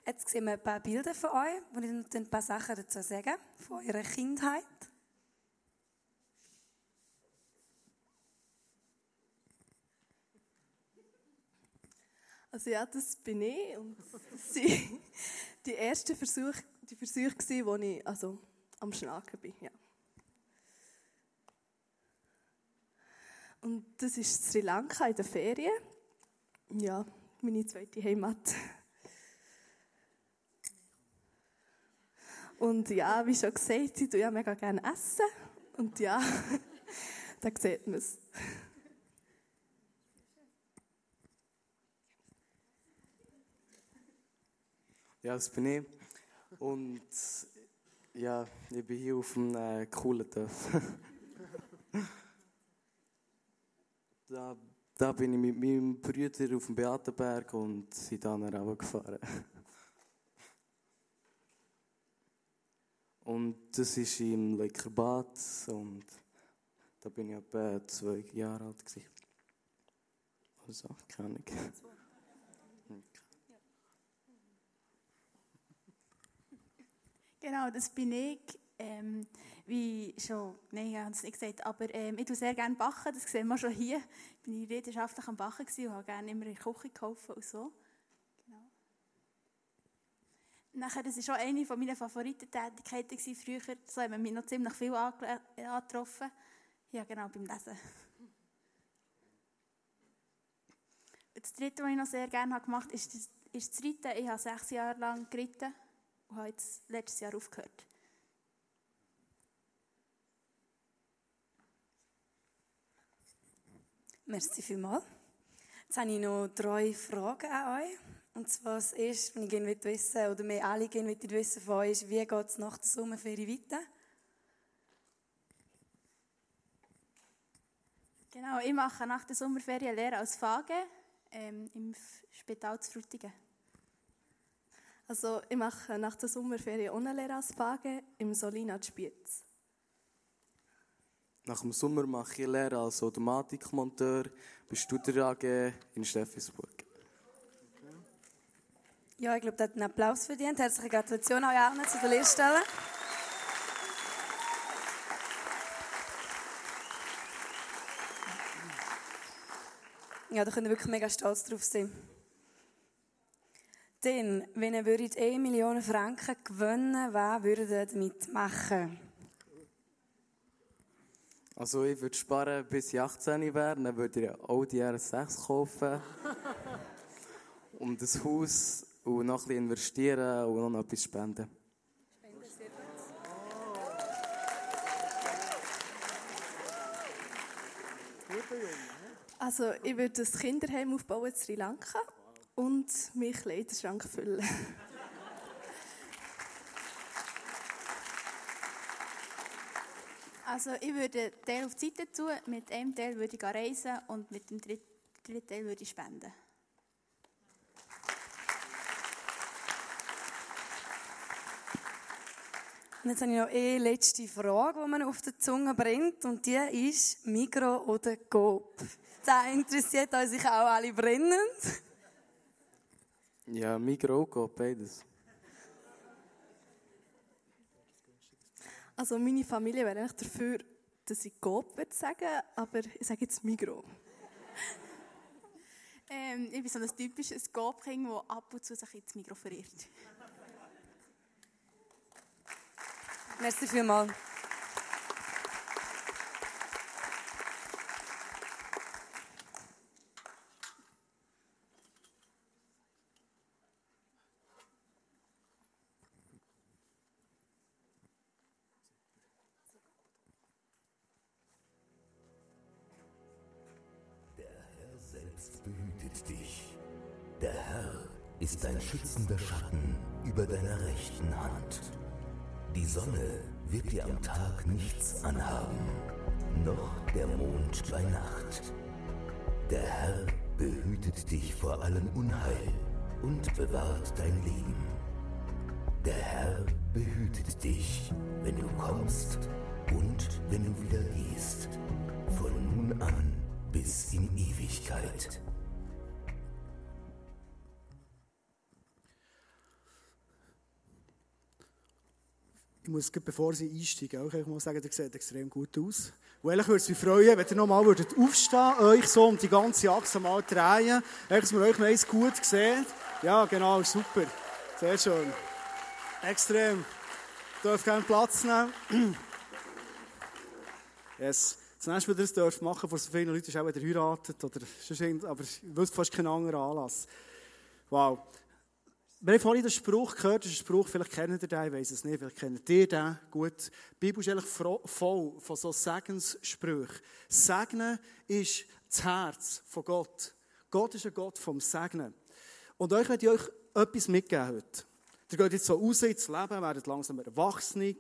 Speaker 10: Jetzt sehen wir ein paar Bilder von euch, wo ich noch ein paar Sachen dazu sagen, von eurer Kindheit.
Speaker 8: Also ja, das bin ich und das waren die ersten Versuche, die Versuche, wo ich also am Schnaken bin. Ja. Und das ist Sri Lanka in den Ferien ja, meine zweite Heimat. Und ja, wie schon gesagt, ich tue ja mega gerne essen. Und ja, da sieht man es.
Speaker 6: Ja, das bin ich. Und ja, ich bin hier auf einem äh, coolen Dorf. da bin ich mit meinem Bruder auf dem Beatenberg und sind dann runtergefahren. Und das ist im Leikerbad und da bin ich etwa zwei Jahre alt. Gewesen. Also, keine Ahnung.
Speaker 11: Genau, das bin ich. Ähm, wie schon, nein, ich habe es nicht gesagt, aber ähm, ich tue sehr gerne backen, das sehen wir schon hier. Ich bin leidenschaftlich am Backen und habe gerne immer in der Küche geholfen und so. Genau. Nachher, das war auch eine meiner Favoritentätigkeiten früher. So haben wir mich noch ziemlich viel angetroffen. Ja, genau, beim Lesen. Das dritte, was ich noch sehr gerne gemacht habe, ist ist das Reiten. Ich habe sechs Jahre lang geritten und habe jetzt letztes Jahr aufgehört.
Speaker 10: Merci vielmals. Jetzt habe ich noch drei Fragen an euch. Und zwar das erste, was ich gerne wissen oder wir alle gerne wissen von euch, ist, wie geht es nach der Sommerferie weiter?
Speaker 11: Genau, ich mache nach der Sommerferien Lehre als Fage ähm, im Spital zu Frutigen.
Speaker 8: Also ich mache nach der Sommerferien ohne Lehre als Fage im Solina Spiez.
Speaker 6: Nach dem Sommer mache ich Lehre als Automatikmonteur bei Studer AG in Steffisburg.
Speaker 10: Ja, ich glaube, das hat einen Applaus verdient. Herzliche Gratulation euch allen zu der Lehrstelle. Ja, da könnt ihr wirklich mega stolz drauf sein. Denn, wenn ihr 1 Million Franken gewinnen was würdet ihr damit machen?
Speaker 6: Also ich würde sparen, bis ich 18 wäre, dann würde ich ein Audi RS6 kaufen. und ein Haus und noch ein bisschen investieren und noch etwas spenden.
Speaker 8: Also ich würde ein Kinderheim aufbauen in Sri Lanka und meinen Kleiderschrank füllen.
Speaker 11: Also ich würde einen Teil auf die Seite tun, mit einem Teil würde ich reisen und mit dem dritten Teil würde ich spenden.
Speaker 10: Und jetzt habe ich noch eine letzte Frage, die man auf der Zunge brennt. Und die ist Migro oder Coop? Das interessiert sicher auch alle brennend.
Speaker 6: Ja, Migro, Coop, beides.
Speaker 8: Also meine Familie wäre eigentlich dafür, dass ich Coop würde sagen, aber ich sage jetzt Migro.
Speaker 11: ähm, ich bin so ein typisches Coop-Kind, das ab und zu sich ins Migro verirrt.
Speaker 10: Merci vielmals.
Speaker 12: Dir am Tag nichts anhaben, noch der Mond bei Nacht. Der Herr behütet dich vor allem Unheil und bewahrt dein Leben. Der Herr behütet dich, wenn du kommst und wenn du wieder gehst, von nun an bis in Ewigkeit.
Speaker 1: Ich muss, bevor Sie einsteigen, auch ich muss sagen, der sieht extrem gut aus. Und ehrlich würde es mich freuen, wenn ihr nochmal würdet aufstehen euch so um die ganze Achse mal drehen. Dass wir euch eins gut sehen. Ja, genau, super. Sehr schön. Extrem. Ihr dürft gerne Platz nehmen. Yes. Das nächste, was ihr das machen vor so vielen Leuten, ist auch, wenn ihr heiratet oder sonst aber ich wüsste fast keinen anderen Anlass. Wow. Wir haben vorhin den Spruch gehört, das Spruch, vielleicht kennt ihr den, ich weiß es nicht, vielleicht kennt ihr den gut. Die Bibel ist eigentlich voll von so Segenssprüchen. Segnen ist das Herz von Gott. Gott ist ein Gott vom Segnen. Und euch möchte ich euch etwas mitgeben heute. Ihr geht jetzt so raus ins Leben, werdet langsam erwachsen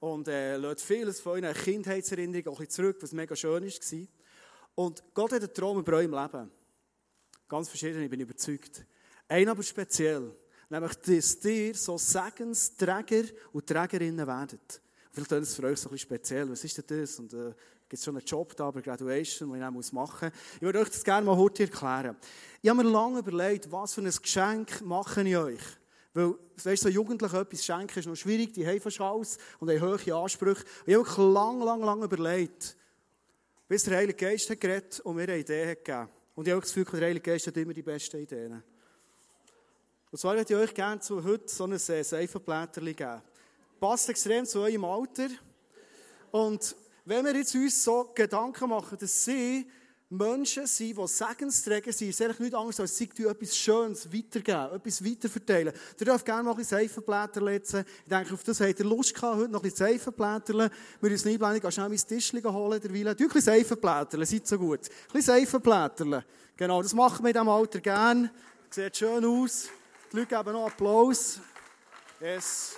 Speaker 1: und äh, lasst vieles von euren Kindheitserinnerungen auch ein zurück, was mega schön war. Und Gott hat einen Traum über eurem Leben. Ganz verschieden, ich bin überzeugt. Ein aber speziell. Nämlich, dass ihr so Segensträger und Trägerinnen werdet. Vielleicht ist es für euch so ein bisschen speziell. Was ist denn das? Und äh, gibt es schon einen Job da bei Graduation, den ich auch machen muss? Ich würde euch das gerne mal heute erklären. Ich habe mir lange überlegt, was für ein Geschenk mache ich euch. Weil, weißt du, so Jugendlichen etwas schenken ist noch schwierig, die haben fast alles und haben hohe Ansprüche. Und ich habe wirklich lang, lang, lang überlegt, bis der Heilige Geist hat geredet und mir eine Idee hat gegeben. Und ich habe das Gefühl, der Heilige Geist hat immer die besten Ideen. Und zwar würde ich euch gerne zu heute so ein äh, Seifenblätterchen geben. Passt extrem zu eurem Alter. Und wenn wir jetzt uns so Gedanken machen, dass sie Menschen sind, die Segensträger sind, ist eigentlich nichts anderes, als sie etwas Schönes weitergeben, etwas weiterverteilen. Ihr dürft gerne noch ein bisschen Seifenblätter lesen. Ich denke, auf das habt ihr Lust gehabt, heute noch ein bisschen Seifenblätter. Wir uns einblenden, gehen schnell mein Tischchen holen, derweil. Du ein bisschen Seifenblätter, seid so gut. Ein bisschen Seifenblätter. Genau, das machen wir in diesem Alter gerne. Sieht schön aus. Die Leute geben noch Applaus. Yes.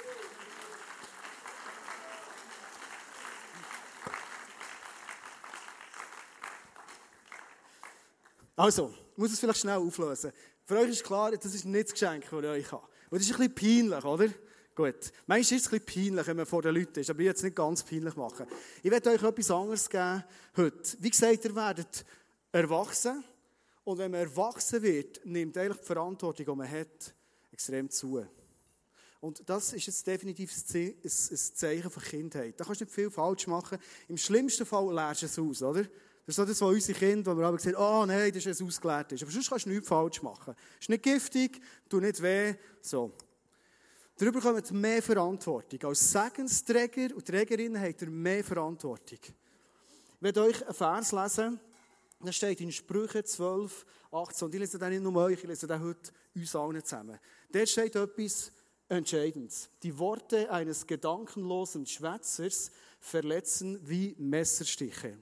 Speaker 1: Also, ich muss es vielleicht schnell auflösen. Für euch ist klar, das ist nicht das Geschenk, das ich euch habe. Und das ist ein bisschen peinlich, oder? Gut. Manchmal ist es ein bisschen peinlich, wenn man vor den Leuten ist, aber ich werde es nicht ganz peinlich machen. Ich werde euch etwas anderes geben heute. Wie gesagt, ihr werdet erwachsen. Und wenn man erwachsen wird, nimmt eigentlich die Verantwortung, die man hat, extrem zu. Und das ist jetzt definitiv ein Zeichen von Kindheit. Da kannst du nicht viel falsch machen. Im schlimmsten Fall lernst du es aus, oder? Das ist so das, was unsere Kinder, wo wir aber sagen, oh nein, das ist ein ausgelehrtes. Aber sonst kannst du nichts falsch machen. Ist nicht giftig, tut nicht weh, so. Darüber kommt mehr Verantwortung. Als Segensträger und Trägerinnen habt ihr mehr Verantwortung. Ich werde euch einen Vers lesen, der steht in Sprüche 12, 18. Und ich lese den nicht nur euch, ich lese den heute uns allen zusammen. Dort steht etwas Entscheidendes. Die Worte eines gedankenlosen Schwätzers verletzen wie Messerstiche.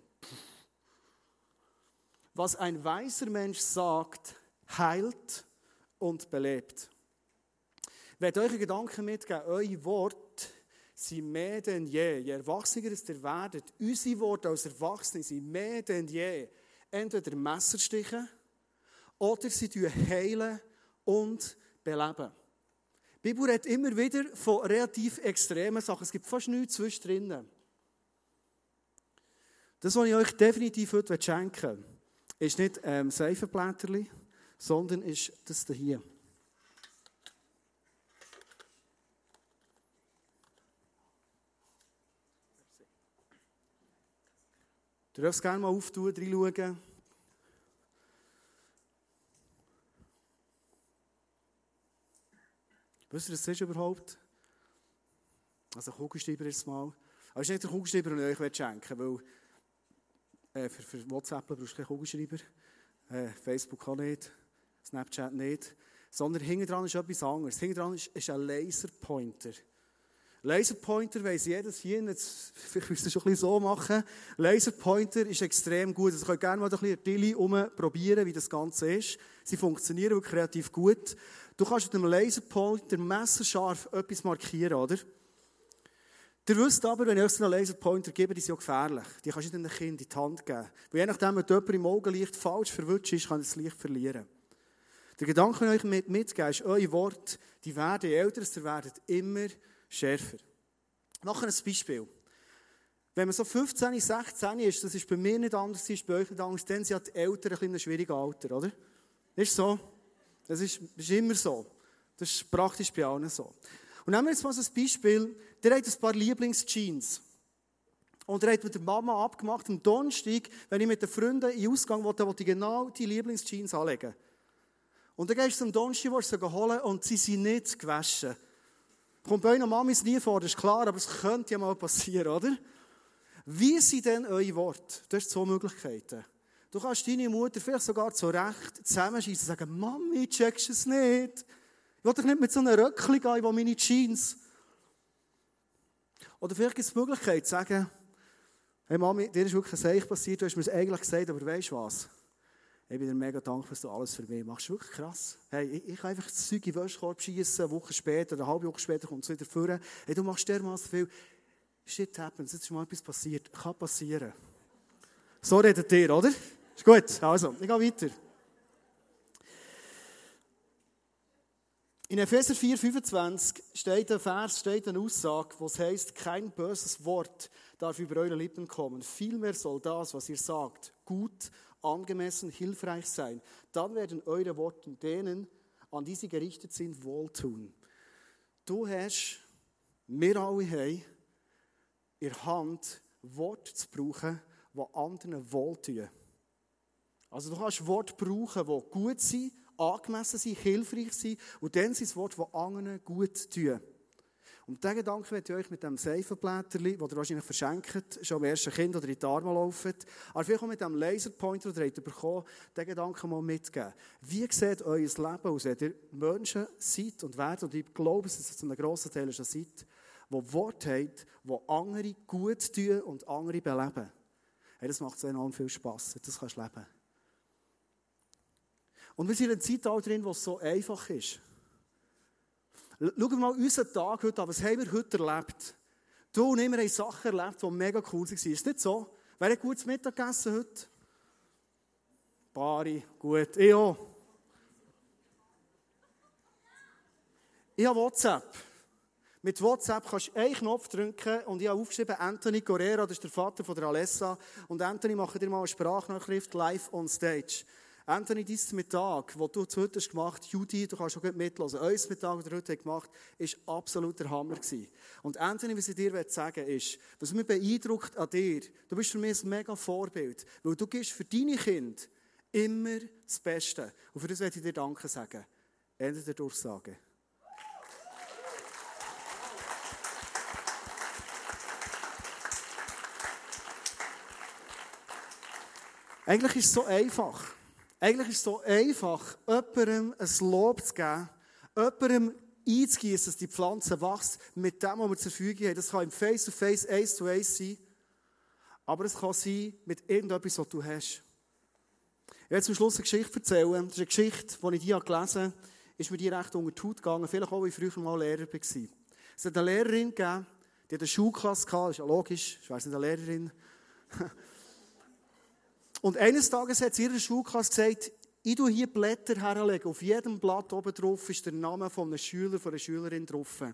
Speaker 1: Was ein weiser Mensch sagt, heilt und belebt. Werde euch Gedanken mitgeben, eure Worte sind mehr denn je. Je erwachsener ihr werdet, unsere Worte als Erwachsene sind mehr denn je. Entweder Messerstiche oder sie heilen und beleben. Die Bibel redet immer wieder von relativ extremen Sachen. Es gibt fast nichts zwischendrin. Das, was ich euch definitiv heute schenken will, ist nicht ähm, Seifenblätterli, sondern ist das hier. Du darfst gerne mal auftun, reinschauen. Wisst ihr, was das ist überhaupt? Also Kugelschreiber es mal. Aber es ist nicht der Kugelschreiber, den ich euch schenken will, äh, für, für WhatsApp brauchst du keinen Kugelschreiber. Äh, Facebook auch nicht. Snapchat nicht. Sondern hinten dran ist etwas anderes. Hinten dran ist, ist ein Laserpointer. Laserpointer weiss jedes hier, jetzt, vielleicht müsst ihr schon ein bisschen so machen. Laserpointer ist extrem gut. Also, ihr könnt gerne mal ein bisschen Tilly probieren, wie das Ganze ist. Sie funktionieren wirklich kreativ gut. Du kannst mit dem Laserpointer messerscharf etwas markieren, oder? Ihr wisst aber, wenn ich euch einen Laserpointer gebe, die sind ja gefährlich. Die kannst du nicht einem Kind in die Hand geben. Weil je nachdem, wenn jemand im Augenlicht falsch verwünscht ist, kann er das Licht verlieren. Der Gedanke, den ich euch mit, mitgebe, ist, eure Worte, die werden, älter ihr werdet, immer schärfer. Nachher ein Beispiel. Wenn man so 15, 16 ist, das ist bei mir nicht anders, ist bei euch nicht anders, dann sind die Eltern ein bisschen schwieriges Alter, oder? Ist so. Das ist, ist immer so. Das ist praktisch bei allen so. Und nehmen wir jetzt mal so ein Beispiel. Der hat ein paar Lieblingsjeans. Und er hat mit der Mama abgemacht, am Donnerstag, wenn ich mit den Freunden in den Ausgang wollte, wollte ich genau die Lieblingsjeans anlegen. Und dann gehst du am Donnerstag, du sie holen und sie sind nicht gewaschen. Kommt bei euren Mamis nie vor, das ist klar, aber es könnte ja mal passieren, oder? Wie sind denn eure Worte? Du hast zwei Möglichkeiten. Du kannst deine Mutter vielleicht sogar zu Recht zusammenschießen und sagen, Mami, checkst du es nicht? will doch nicht mit so einer Röckchen gehen, wo meine Jeans. Oder vielleicht gibt es die Möglichkeit zu sagen, hey Mami, dir ist wirklich ein Seich passiert, du hast mir es eigentlich gesagt, aber weißt du was? Ich bin dir mega dankbar, dass du alles für mich machst. Wirklich krass. Hey, ich, ich kann einfach das Zeug in den Wäschekorb schießen, eine Woche später, eine halbe Woche später kommt es wieder vor. Hey, du machst dermaßen viel. Shit happens, jetzt ist mal etwas passiert. Kann passieren. So redet ihr, oder? Ist gut, also, ich gehe weiter. In Epheser 4, 25 steht ein Vers, steht eine Aussage, wo es heißt, kein böses Wort darf über eure Lippen kommen. Vielmehr soll das, was ihr sagt, gut, angemessen, hilfreich sein. Dann werden eure Worte denen, an die sie gerichtet sind, wohltun. Du hast, wir alle haben, in Hand Worte zu brauchen, die anderen wohltun. Also du kannst Worte brauchen, die gut sind, angemessen sind, hilfreich sind und dann sind es Worte, die anderen gut tun. Und diesen Gedanken möchte ich euch mit dem Seifenblätterli, das ihr wahrscheinlich verschenkt, schon am ersten Kind oder in die Arme laufen, aber vielleicht auch mit dem Laserpointer, den ihr bekommen diesen Gedanken mal mitgeben. Wie sieht euer Leben aus, wenn ihr Menschen seid und werdet, und ich glaube, dass es zu einem grossen Teil schon seid, die Worte haben, die andere gut tun und andere beleben. Hey, das macht enorm viel Spass. Das kannst du leben. Und wir sind in einem Zeitalter drin, wo es so einfach ist. Schauen wir mal unseren Tag heute an. Was haben wir heute erlebt? Du und ich, wir haben Sachen erlebt, die mega cool waren. Ist nicht so? Wer hat gutes Mittag gegessen heute? Bari, gut. Ich auch. Ich habe WhatsApp. Mit WhatsApp kannst du einen Knopf drücken und ich habe aufgeschrieben, Anthony Correa, das ist der Vater von der Alessa. Und Anthony, mache dir mal eine Sprachnachricht live on stage. Anthony, dies Mittag, was du heute hast gemacht Judy, du kannst schon gut mitlesen, unser Mittag, den du heute gemacht hast, war absolut der Hammer. Gewesen. Und Anthony, was ich dir sagen will, ist, was mich beeindruckt an dir, du bist für mich ein mega Vorbild, weil du gibst für deine Kinder immer das Beste. Und für das möchte ich dir Danke sagen. Ende der Durchsage. Eigentlich ist es so einfach. Eigentlich ist es so einfach, jemandem ein Lob zu geben, jemandem einzugießen, dass die Pflanze wächst, mit dem, was wir zur Verfügung haben. Das kann im Face-to-Face, Ace-to-Ace sein. Aber es kann sein mit irgendetwas, was du hast. Ich werde zum Schluss eine Geschichte erzählen. Das ist eine Geschichte, die ich die gelesen habe, ist mir die recht unter die Haut gegangen. Vielleicht auch, weil ich früher mal Lehrer war. Es hat eine Lehrerin gegeben, die hat eine Schulklasse gehabt, das ist ja logisch, ich weiss nicht, eine Lehrerin. Und eines Tages hat sie ihrer Schulklasse gesagt, ich tue hier Blätter herlegen. Auf jedem Blatt oben drauf ist der Name von einem Schüler, von einer Schülerin drauf.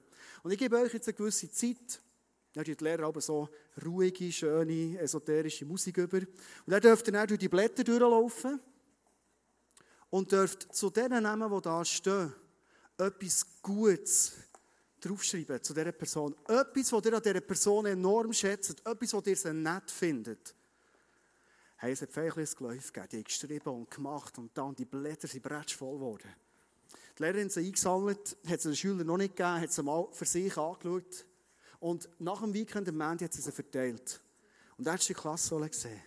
Speaker 1: Und ich gebe euch jetzt eine gewisse Zeit. Dann die Lehrer aber so ruhige, schöne, esoterische Musik über. Und dann dürft ihr dann durch die Blätter durchlaufen und dürft zu den Namen, die da stehen, etwas Gutes draufschreiben zu dieser Person. Etwas, was ihr an dieser Person enorm schätzt. Etwas, was ihr sehr nett findet. Es hat vielleicht ein Geläuf gegeben, die haben geschrieben und gemacht und dann die Blätter sind voll geworden. Die Lehrerin hat sie eingesammelt, hat sie den Schülern noch nicht gegeben, hat sie mal für sich angeschaut und nach dem Weekend am Montag hat sie sie verteilt. Und dann hat die Klasse gesehen.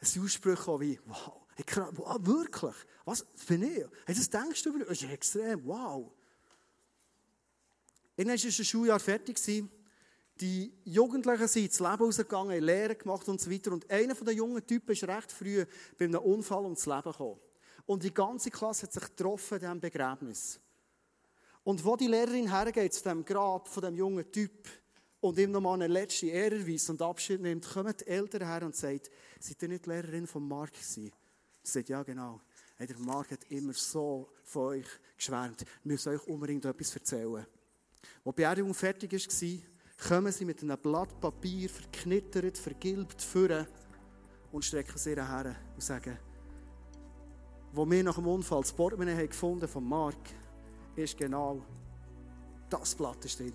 Speaker 1: Ein Ausspruch wie, wow, wow, wirklich? Was bin ich? Hey, das denkst du über Das ist extrem, wow. Irgendwann war das Schuljahr fertig. Die Jugendlichen sind ins Leben rausgegangen, Lehre gemacht und so weiter. Und einer von den jungen Typen ist recht früh bei einem Unfall ums Leben gekommen. Und die ganze Klasse hat sich getroffen in diesem Begräbnis. Und wo die Lehrerin hergeht zu dem Grab von dem jungen Typ und ihm nochmal eine letzte Ehre erweist und Abschied nimmt, kommen die Eltern her und sagen, seid ihr nicht Lehrerin von Mark gewesen? Sie sagt, ja genau. Hey, der Mark hat immer so von euch geschwärmt. Wir müssen euch unbedingt etwas erzählen. Als die Beerdigung fertig war, kommen sie mit einem Blatt Papier, verknittert, vergilbt, führen und strecken sie ihr her und sagen, wo wir nach dem Unfall das Portemonnaie haben gefunden von Mark, ist genau das Blatt drin.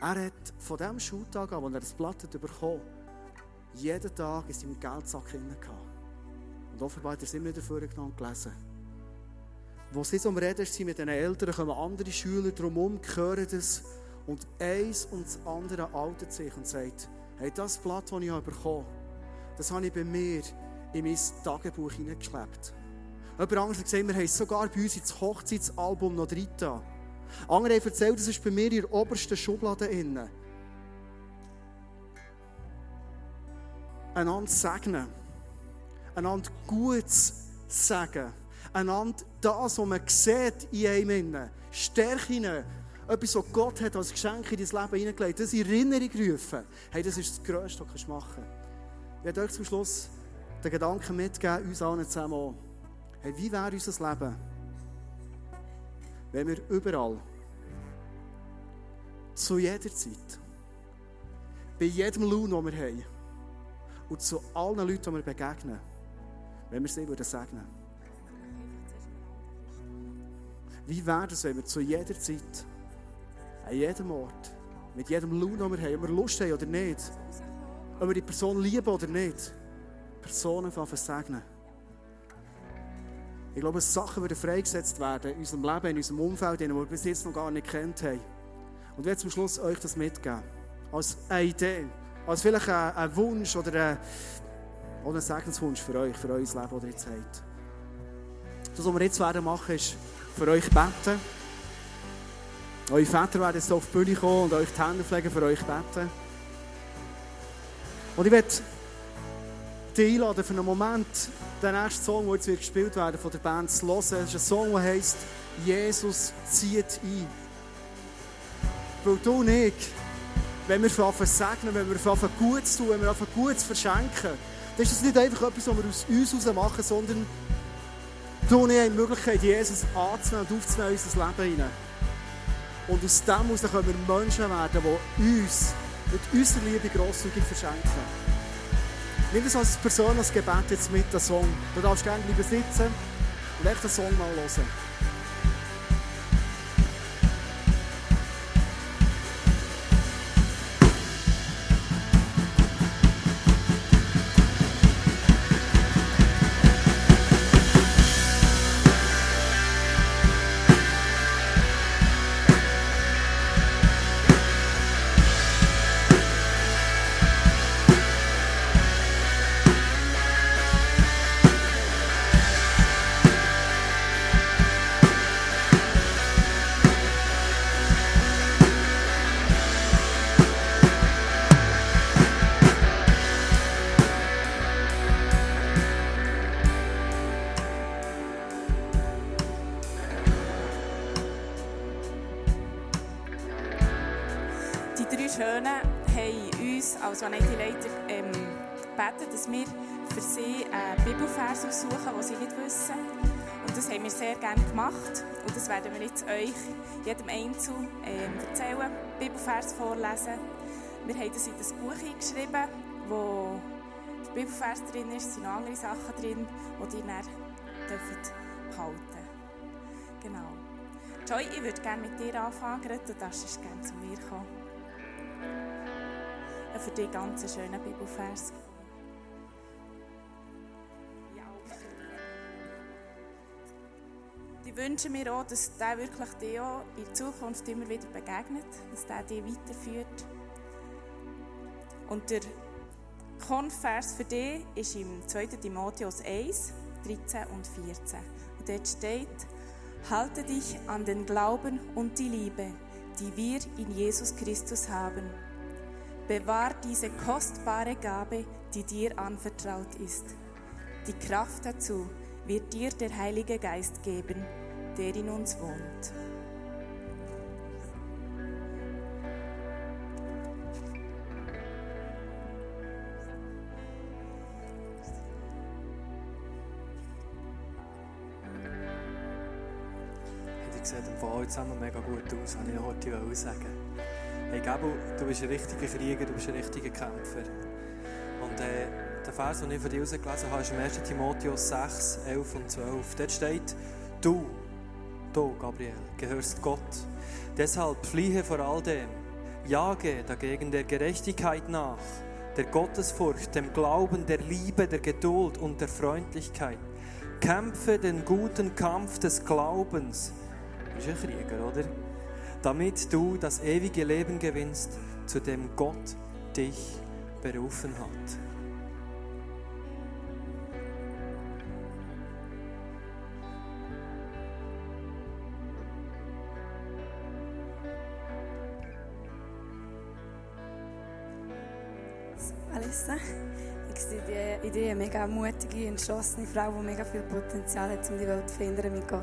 Speaker 1: Er hat von dem Schultag an, als er das Blatt hat bekommen jeden Tag in seinem Geldsack drin gehabt. Und offenbar hat er es immer dafür genommen und gelesen. Wo sie so am Reden sind mit den Eltern, kommen andere Schüler drumherum, hören das und eins und das andere outet sich und sagt, hey, das Blatt, das ich bekommen habe, das habe ich bei mir in mein Tagebuch hineingeklebt. Jemand anderes hat gesagt, wir haben sogar bei uns ins Hochzeitsalbum noch drin. Andere haben erzählt, das ist bei mir in der obersten Schublade innen. Einander segnen. Einander Gutes sagen. Einander das, was man sieht in einem innen. Stärken. Etwas, was Gott hat als Geschenk in dein Leben hineingelegt. Das in Erinnerung rufen. Hey, das ist das Größte, was du machen kannst. Ich werde euch zum Schluss den Gedanken mitgeben, uns allen zusammen auch. Hey, wie wäre unser Leben, wenn wir überall, zu jeder Zeit, bei jedem Lohn, den wir haben, und zu allen Leuten, die wir begegnen, wenn wir sie würden segnen Wie wäre es, wenn wir zu jeder Zeit, an jedem Ort, mit jedem Lohn, den wir haben, ob wir Lust haben oder nicht, ob wir die Person lieben oder nicht, Personen versegnen. Ich glaube, Sachen würden freigesetzt werden in unserem Leben, in unserem Umfeld, die wir bis jetzt noch gar nicht kennt haben. Und ich werde zum Schluss euch das mitgeben. Als eine Idee, als vielleicht ein, Wunsch oder ein, oder ein Segenswunsch für euch, für euer Leben, das ihr habt. Das, was wir jetzt werden machen, ist für euch beten. Eure Väter werden jetzt auf die Bühne kommen und euch die Hände pflegen, für euch beten. Und ich werde dich einladen, für einen Moment den nächsten Song, der jetzt wird gespielt werden von der Band, zu hören. Es ist ein Song, der heisst «Jesus zieht ein». Weil du und ich, wenn wir anfangen segnen, wenn wir anfangen gut zu tun, wenn wir anfangen gut zu verschenken, dann ist das nicht einfach etwas, was wir aus uns heraus machen, sondern du und ich haben die Möglichkeit, Jesus anzunehmen und aufzunehmen in unser Leben hinein. Und aus dem heraus können wir Menschen werden, die uns mit unserer Liebe grosszügig verschenken. Nimm das als persönliches Gebet jetzt mit, den Song. Du darfst gerne bleiben sitzen und den Song mal hören.
Speaker 13: Gerne gemacht. Und das werden wir jetzt euch, jedem Einzel, ähm, erzählen, Bibelvers vorlesen. Wir haben das in das Buch eingeschrieben, wo der Bibelvers drin ist, sind andere Sachen drin, die ihr dann dürft behalten Genau. Joy, ich würde gerne mit dir anfangen. Du darfst gerne zu mir kommen für dich ganz schönen Bibelvers. Ich wünsche mir auch, dass der wirklich dir auch in Zukunft immer wieder begegnet, dass der dich weiterführt. Und der Konvers für dich ist im 2. Timotheus 1, 13 und 14. Und dort steht, halte dich an den Glauben und die Liebe, die wir in Jesus Christus haben Bewahr diese kostbare Gabe, die dir anvertraut ist. Die Kraft dazu wird dir der Heilige Geist geben, der in uns wohnt.
Speaker 14: Euch zusammen mega gut aus, habe ich heute sagen. Hey Gabo, du bist ein richtiger Krieger, du bist ein richtiger Kämpfer. Und äh, der Vers, den ich von dir herausgelesen habe, ist im 1. Timotheus 6, 11 und 12. Dort steht, du, du, Gabriel, gehörst Gott. Deshalb fliehe vor all dem, jage dagegen der Gerechtigkeit nach, der Gottesfurcht, dem Glauben, der Liebe, der Geduld und der Freundlichkeit. Kämpfe den guten Kampf des Glaubens. Du bist ein Krieger, oder? damit du das ewige Leben gewinnst, zu dem Gott dich berufen hat.
Speaker 10: Eine mega mutige, entschlossene Frau, die mega viel Potenzial hat, um die Welt zu verändern mit Gott.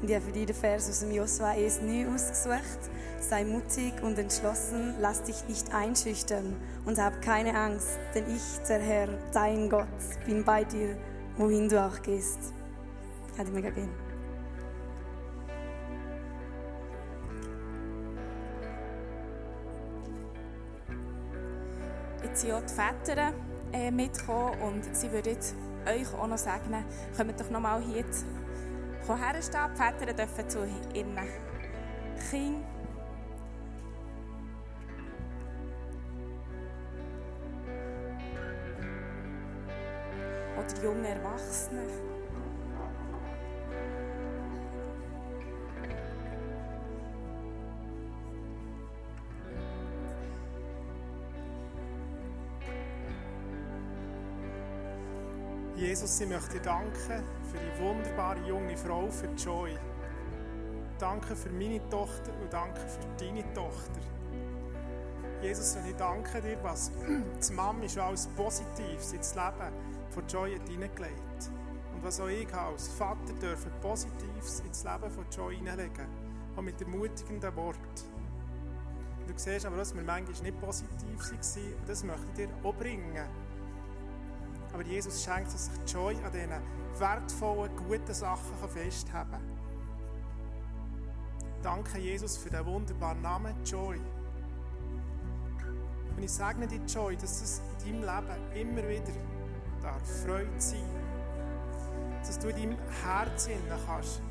Speaker 10: Und ich habe für dich den Vers aus dem Josua 1,9 ausgesucht. Sei mutig und entschlossen, lass dich nicht einschüchtern und hab keine Angst, denn ich, der Herr, dein Gott, bin bei dir, wohin du auch gehst. Ich mega gerne.
Speaker 13: Jetzt sind auch die Väter äh, mitgekommen und sie würden euch auch noch sagen, kommt doch noch mal hier herstehen. Die Väter dürfen zu ihren Kindern oder jungen Erwachsenen.
Speaker 15: Jesus, ich möchte dir danken für die wunderbare junge Frau, für Joy. Danke für meine Tochter und danke für deine Tochter. Jesus, und ich danke dir, was die Mami schon als Positives ins Leben von Joy hat hineingelegt Und was auch ich als Vater dürfen Positives ins Leben von Joy hineinlegen. Auch mit ermutigenden Worten. Du siehst aber, dass wir manchmal nicht positiv waren. Und das möchte ich dir auch bringen. Aber Jesus schenkt, dass sich Joy an diesen wertvollen, guten Sachen festhalten kann. Danke, Jesus, für den wunderbaren Namen Joy. Und ich segne dir, Joy, dass es in deinem Leben immer wieder darf Freude sein Dass du in deinem Herzen kannst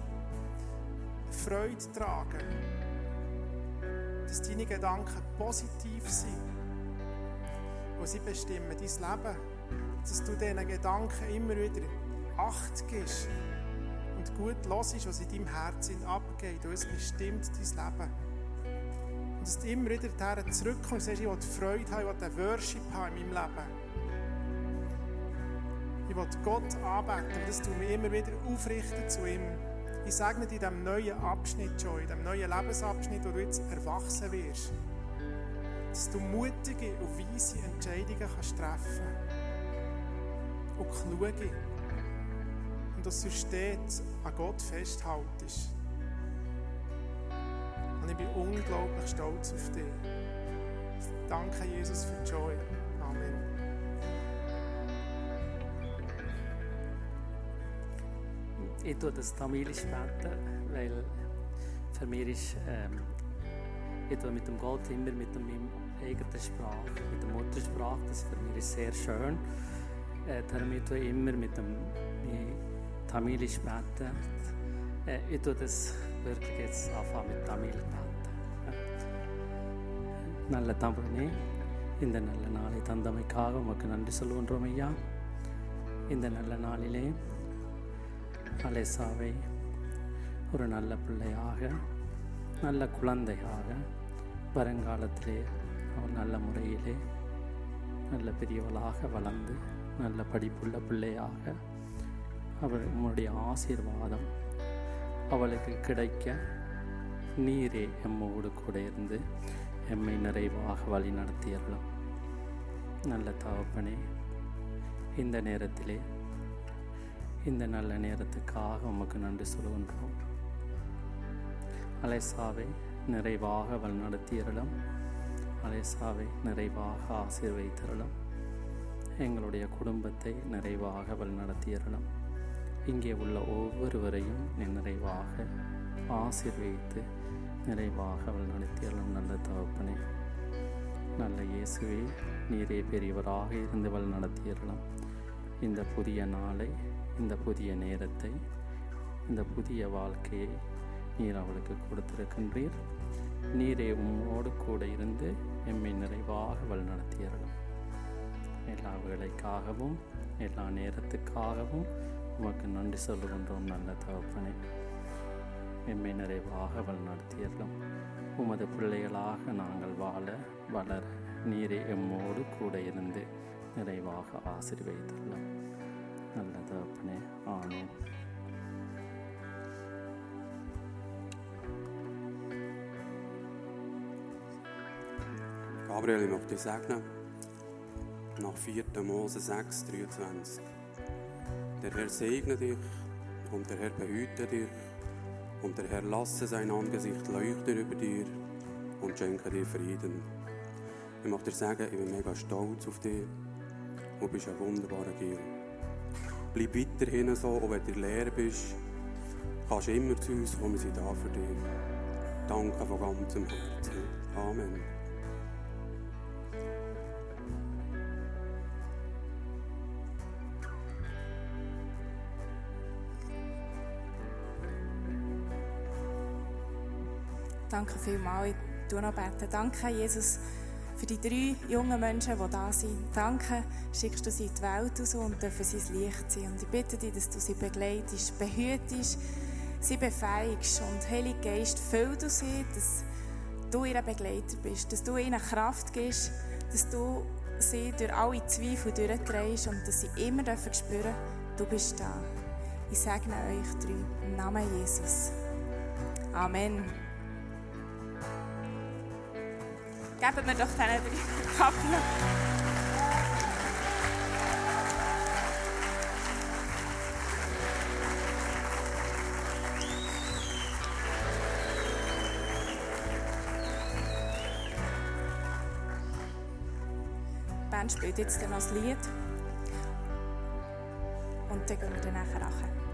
Speaker 15: Freude tragen Dass deine Gedanken positiv sind. Und sie bestimmen dein Leben. Dass du diesen Gedanken immer wieder Acht gibst und gut hörst, was in deinem Herzen abgeht. Und es bestimmt dein Leben dass du immer wieder daher zurückkommst und sagst, ich will Freude haben, ich will Worship haben in meinem Leben. Ich will Gott anbeten und dass du mich immer wieder aufrichten zu ihm. Ich sage dir in diesem neuen Abschnitt schon, in diesem neuen Lebensabschnitt, wo du jetzt erwachsen wirst, dass du mutige und weise Entscheidungen kannst treffen und kluge. Und dass du stets an Gott festhaltest. Und ich bin unglaublich stolz auf dich. Danke, Jesus, für die Joy. Amen.
Speaker 4: Ich tue das Tamilisch beten, weil für mich ist, ähm, ich tue mit dem Gott immer mit meiner eigenen Sprache, mit der Muttersprache, das für mich ist sehr schön. Eh, äh, darum tue immer mit dem Tamilisch beten. Äh, ich tue das wirklich jetzt anfangen mit Tamil நல்ல தம்பனே இந்த நல்ல நாளை தந்தமைக்காக உமக்கு நன்றி சொல்லுகின்றோம் ஐயா இந்த நல்ல நாளிலே அலேசாவை ஒரு நல்ல பிள்ளையாக நல்ல குழந்தையாக வருங்காலத்திலே அவள் நல்ல முறையிலே நல்ல பெரியவளாக வளர்ந்து நல்ல படிப்புள்ள பிள்ளையாக அவள் உம்முடைய ஆசீர்வாதம் அவளுக்கு கிடைக்க நீரே எம்மோடு கூட இருந்து எம்மை நிறைவாக வழி நடத்தியறலாம் நல்ல தகப்பனே இந்த நேரத்திலே இந்த நல்ல நேரத்துக்காக உமக்கு நன்றி சொல்கின்றோம் அலேசாவை நிறைவாக அவள் நடத்தியறலாம் அலேசாவை நிறைவாக ஆசீர்வைத்தரலாம் எங்களுடைய குடும்பத்தை நிறைவாக அவள் இங்கே உள்ள ஒவ்வொருவரையும் நிறைவாக ஆசிர்வதித்து நிறைவாக அவள் நல்ல தகப்பனே. நல்ல இயேசுவே நீரே பெரியவராக இருந்து அவள் இந்த புதிய நாளை இந்த புதிய நேரத்தை இந்த புதிய வாழ்க்கையை நீர் அவளுக்கு கொடுத்திருக்கின்றீர். நீரே உம்மோடு கூட இருந்து எம்மை நிறைவாக அவள் எல்லா வேலைக்காகவும் எல்லா நேரத்துக்காகவும் உமக்கு நன்றி சொல்லுகின்றோம் நல்ல தகப்பனை. எம்மை நிறைவாக வழி நடத்தியறலாம் உமது பிள்ளைகளாக நாங்கள் வாழ வளர நீரே எம்மோடு கூட இருந்து நிறைவாக ஆசீர்வதித்தரலாம் நல்ல தகப்பனே ஆனேன்
Speaker 16: Gabriel, im Auf die segnen. Nach 4. Mose 6, 23. Der Herr segne dich und der Herr behüte dich. Und der Herr lasse sein Angesicht leuchten über dir und schenke dir Frieden. Ich möchte dir sagen, ich bin mega stolz auf dich. Du bist ein wunderbarer Gil. Bleib weiterhin so, auch wenn du leer bist. Kannst immer zu uns kommen, wir sind da für dich. Danke von ganzem Herzen. Amen.
Speaker 13: Danke vielmals. Ich tue noch beten. Danke, Jesus, für die drei jungen Menschen, die da sind. Danke, schickst du sie in die Welt raus und dürfen sie ins Licht sein. Und ich bitte dich, dass du sie begleitest, behütest, sie befähigst. Und Heilige Geist, füll du sie, dass du ihr Begleiter bist, dass du ihnen Kraft gibst, dass du sie durch alle Zweifel durchdrehst und dass sie immer dürfen spüren, du bist da. Ich segne euch drei im Namen Jesus. Amen. Geben wir doch drei Applaus. Die Band spielt jetzt noch das Lied. Und dann gehen wir dann nachher nachher.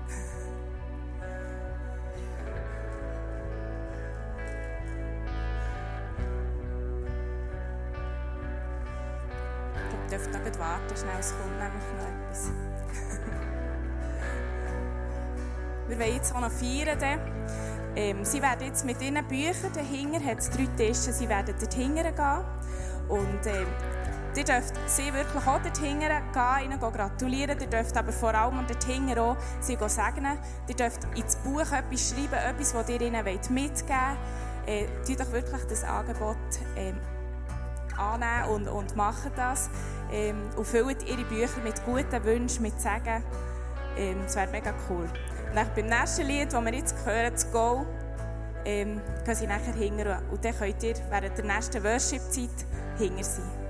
Speaker 13: Wir wollen jetzt auch noch feiern. Ähm, sie werden jetzt mit ihren Büchern, dahinter hat es drei Tische, sie werden dort hingern gehen. Und ähm, ihr dürft sie wirklich auch dort hingern gehen, ihnen gratulieren. Ihr dürft aber vor allem dort hingern auch sie segnen. Ihr dürft ins Buch etwas schreiben, etwas, was ihr ihnen mitgeben wollt. Äh, tut doch wirklich das Angebot ähm, annehmen und, und machen das. Ähm, und füllt ihre Bücher mit guten Wünschen, mit Segen. Ähm, das wäre mega cool. Dann beim nächsten Lied, das wir jetzt hören, das Go, ähm, gehen sie nachher hingern. Und dann könnt ihr während der nächsten Worship-Zeit sein.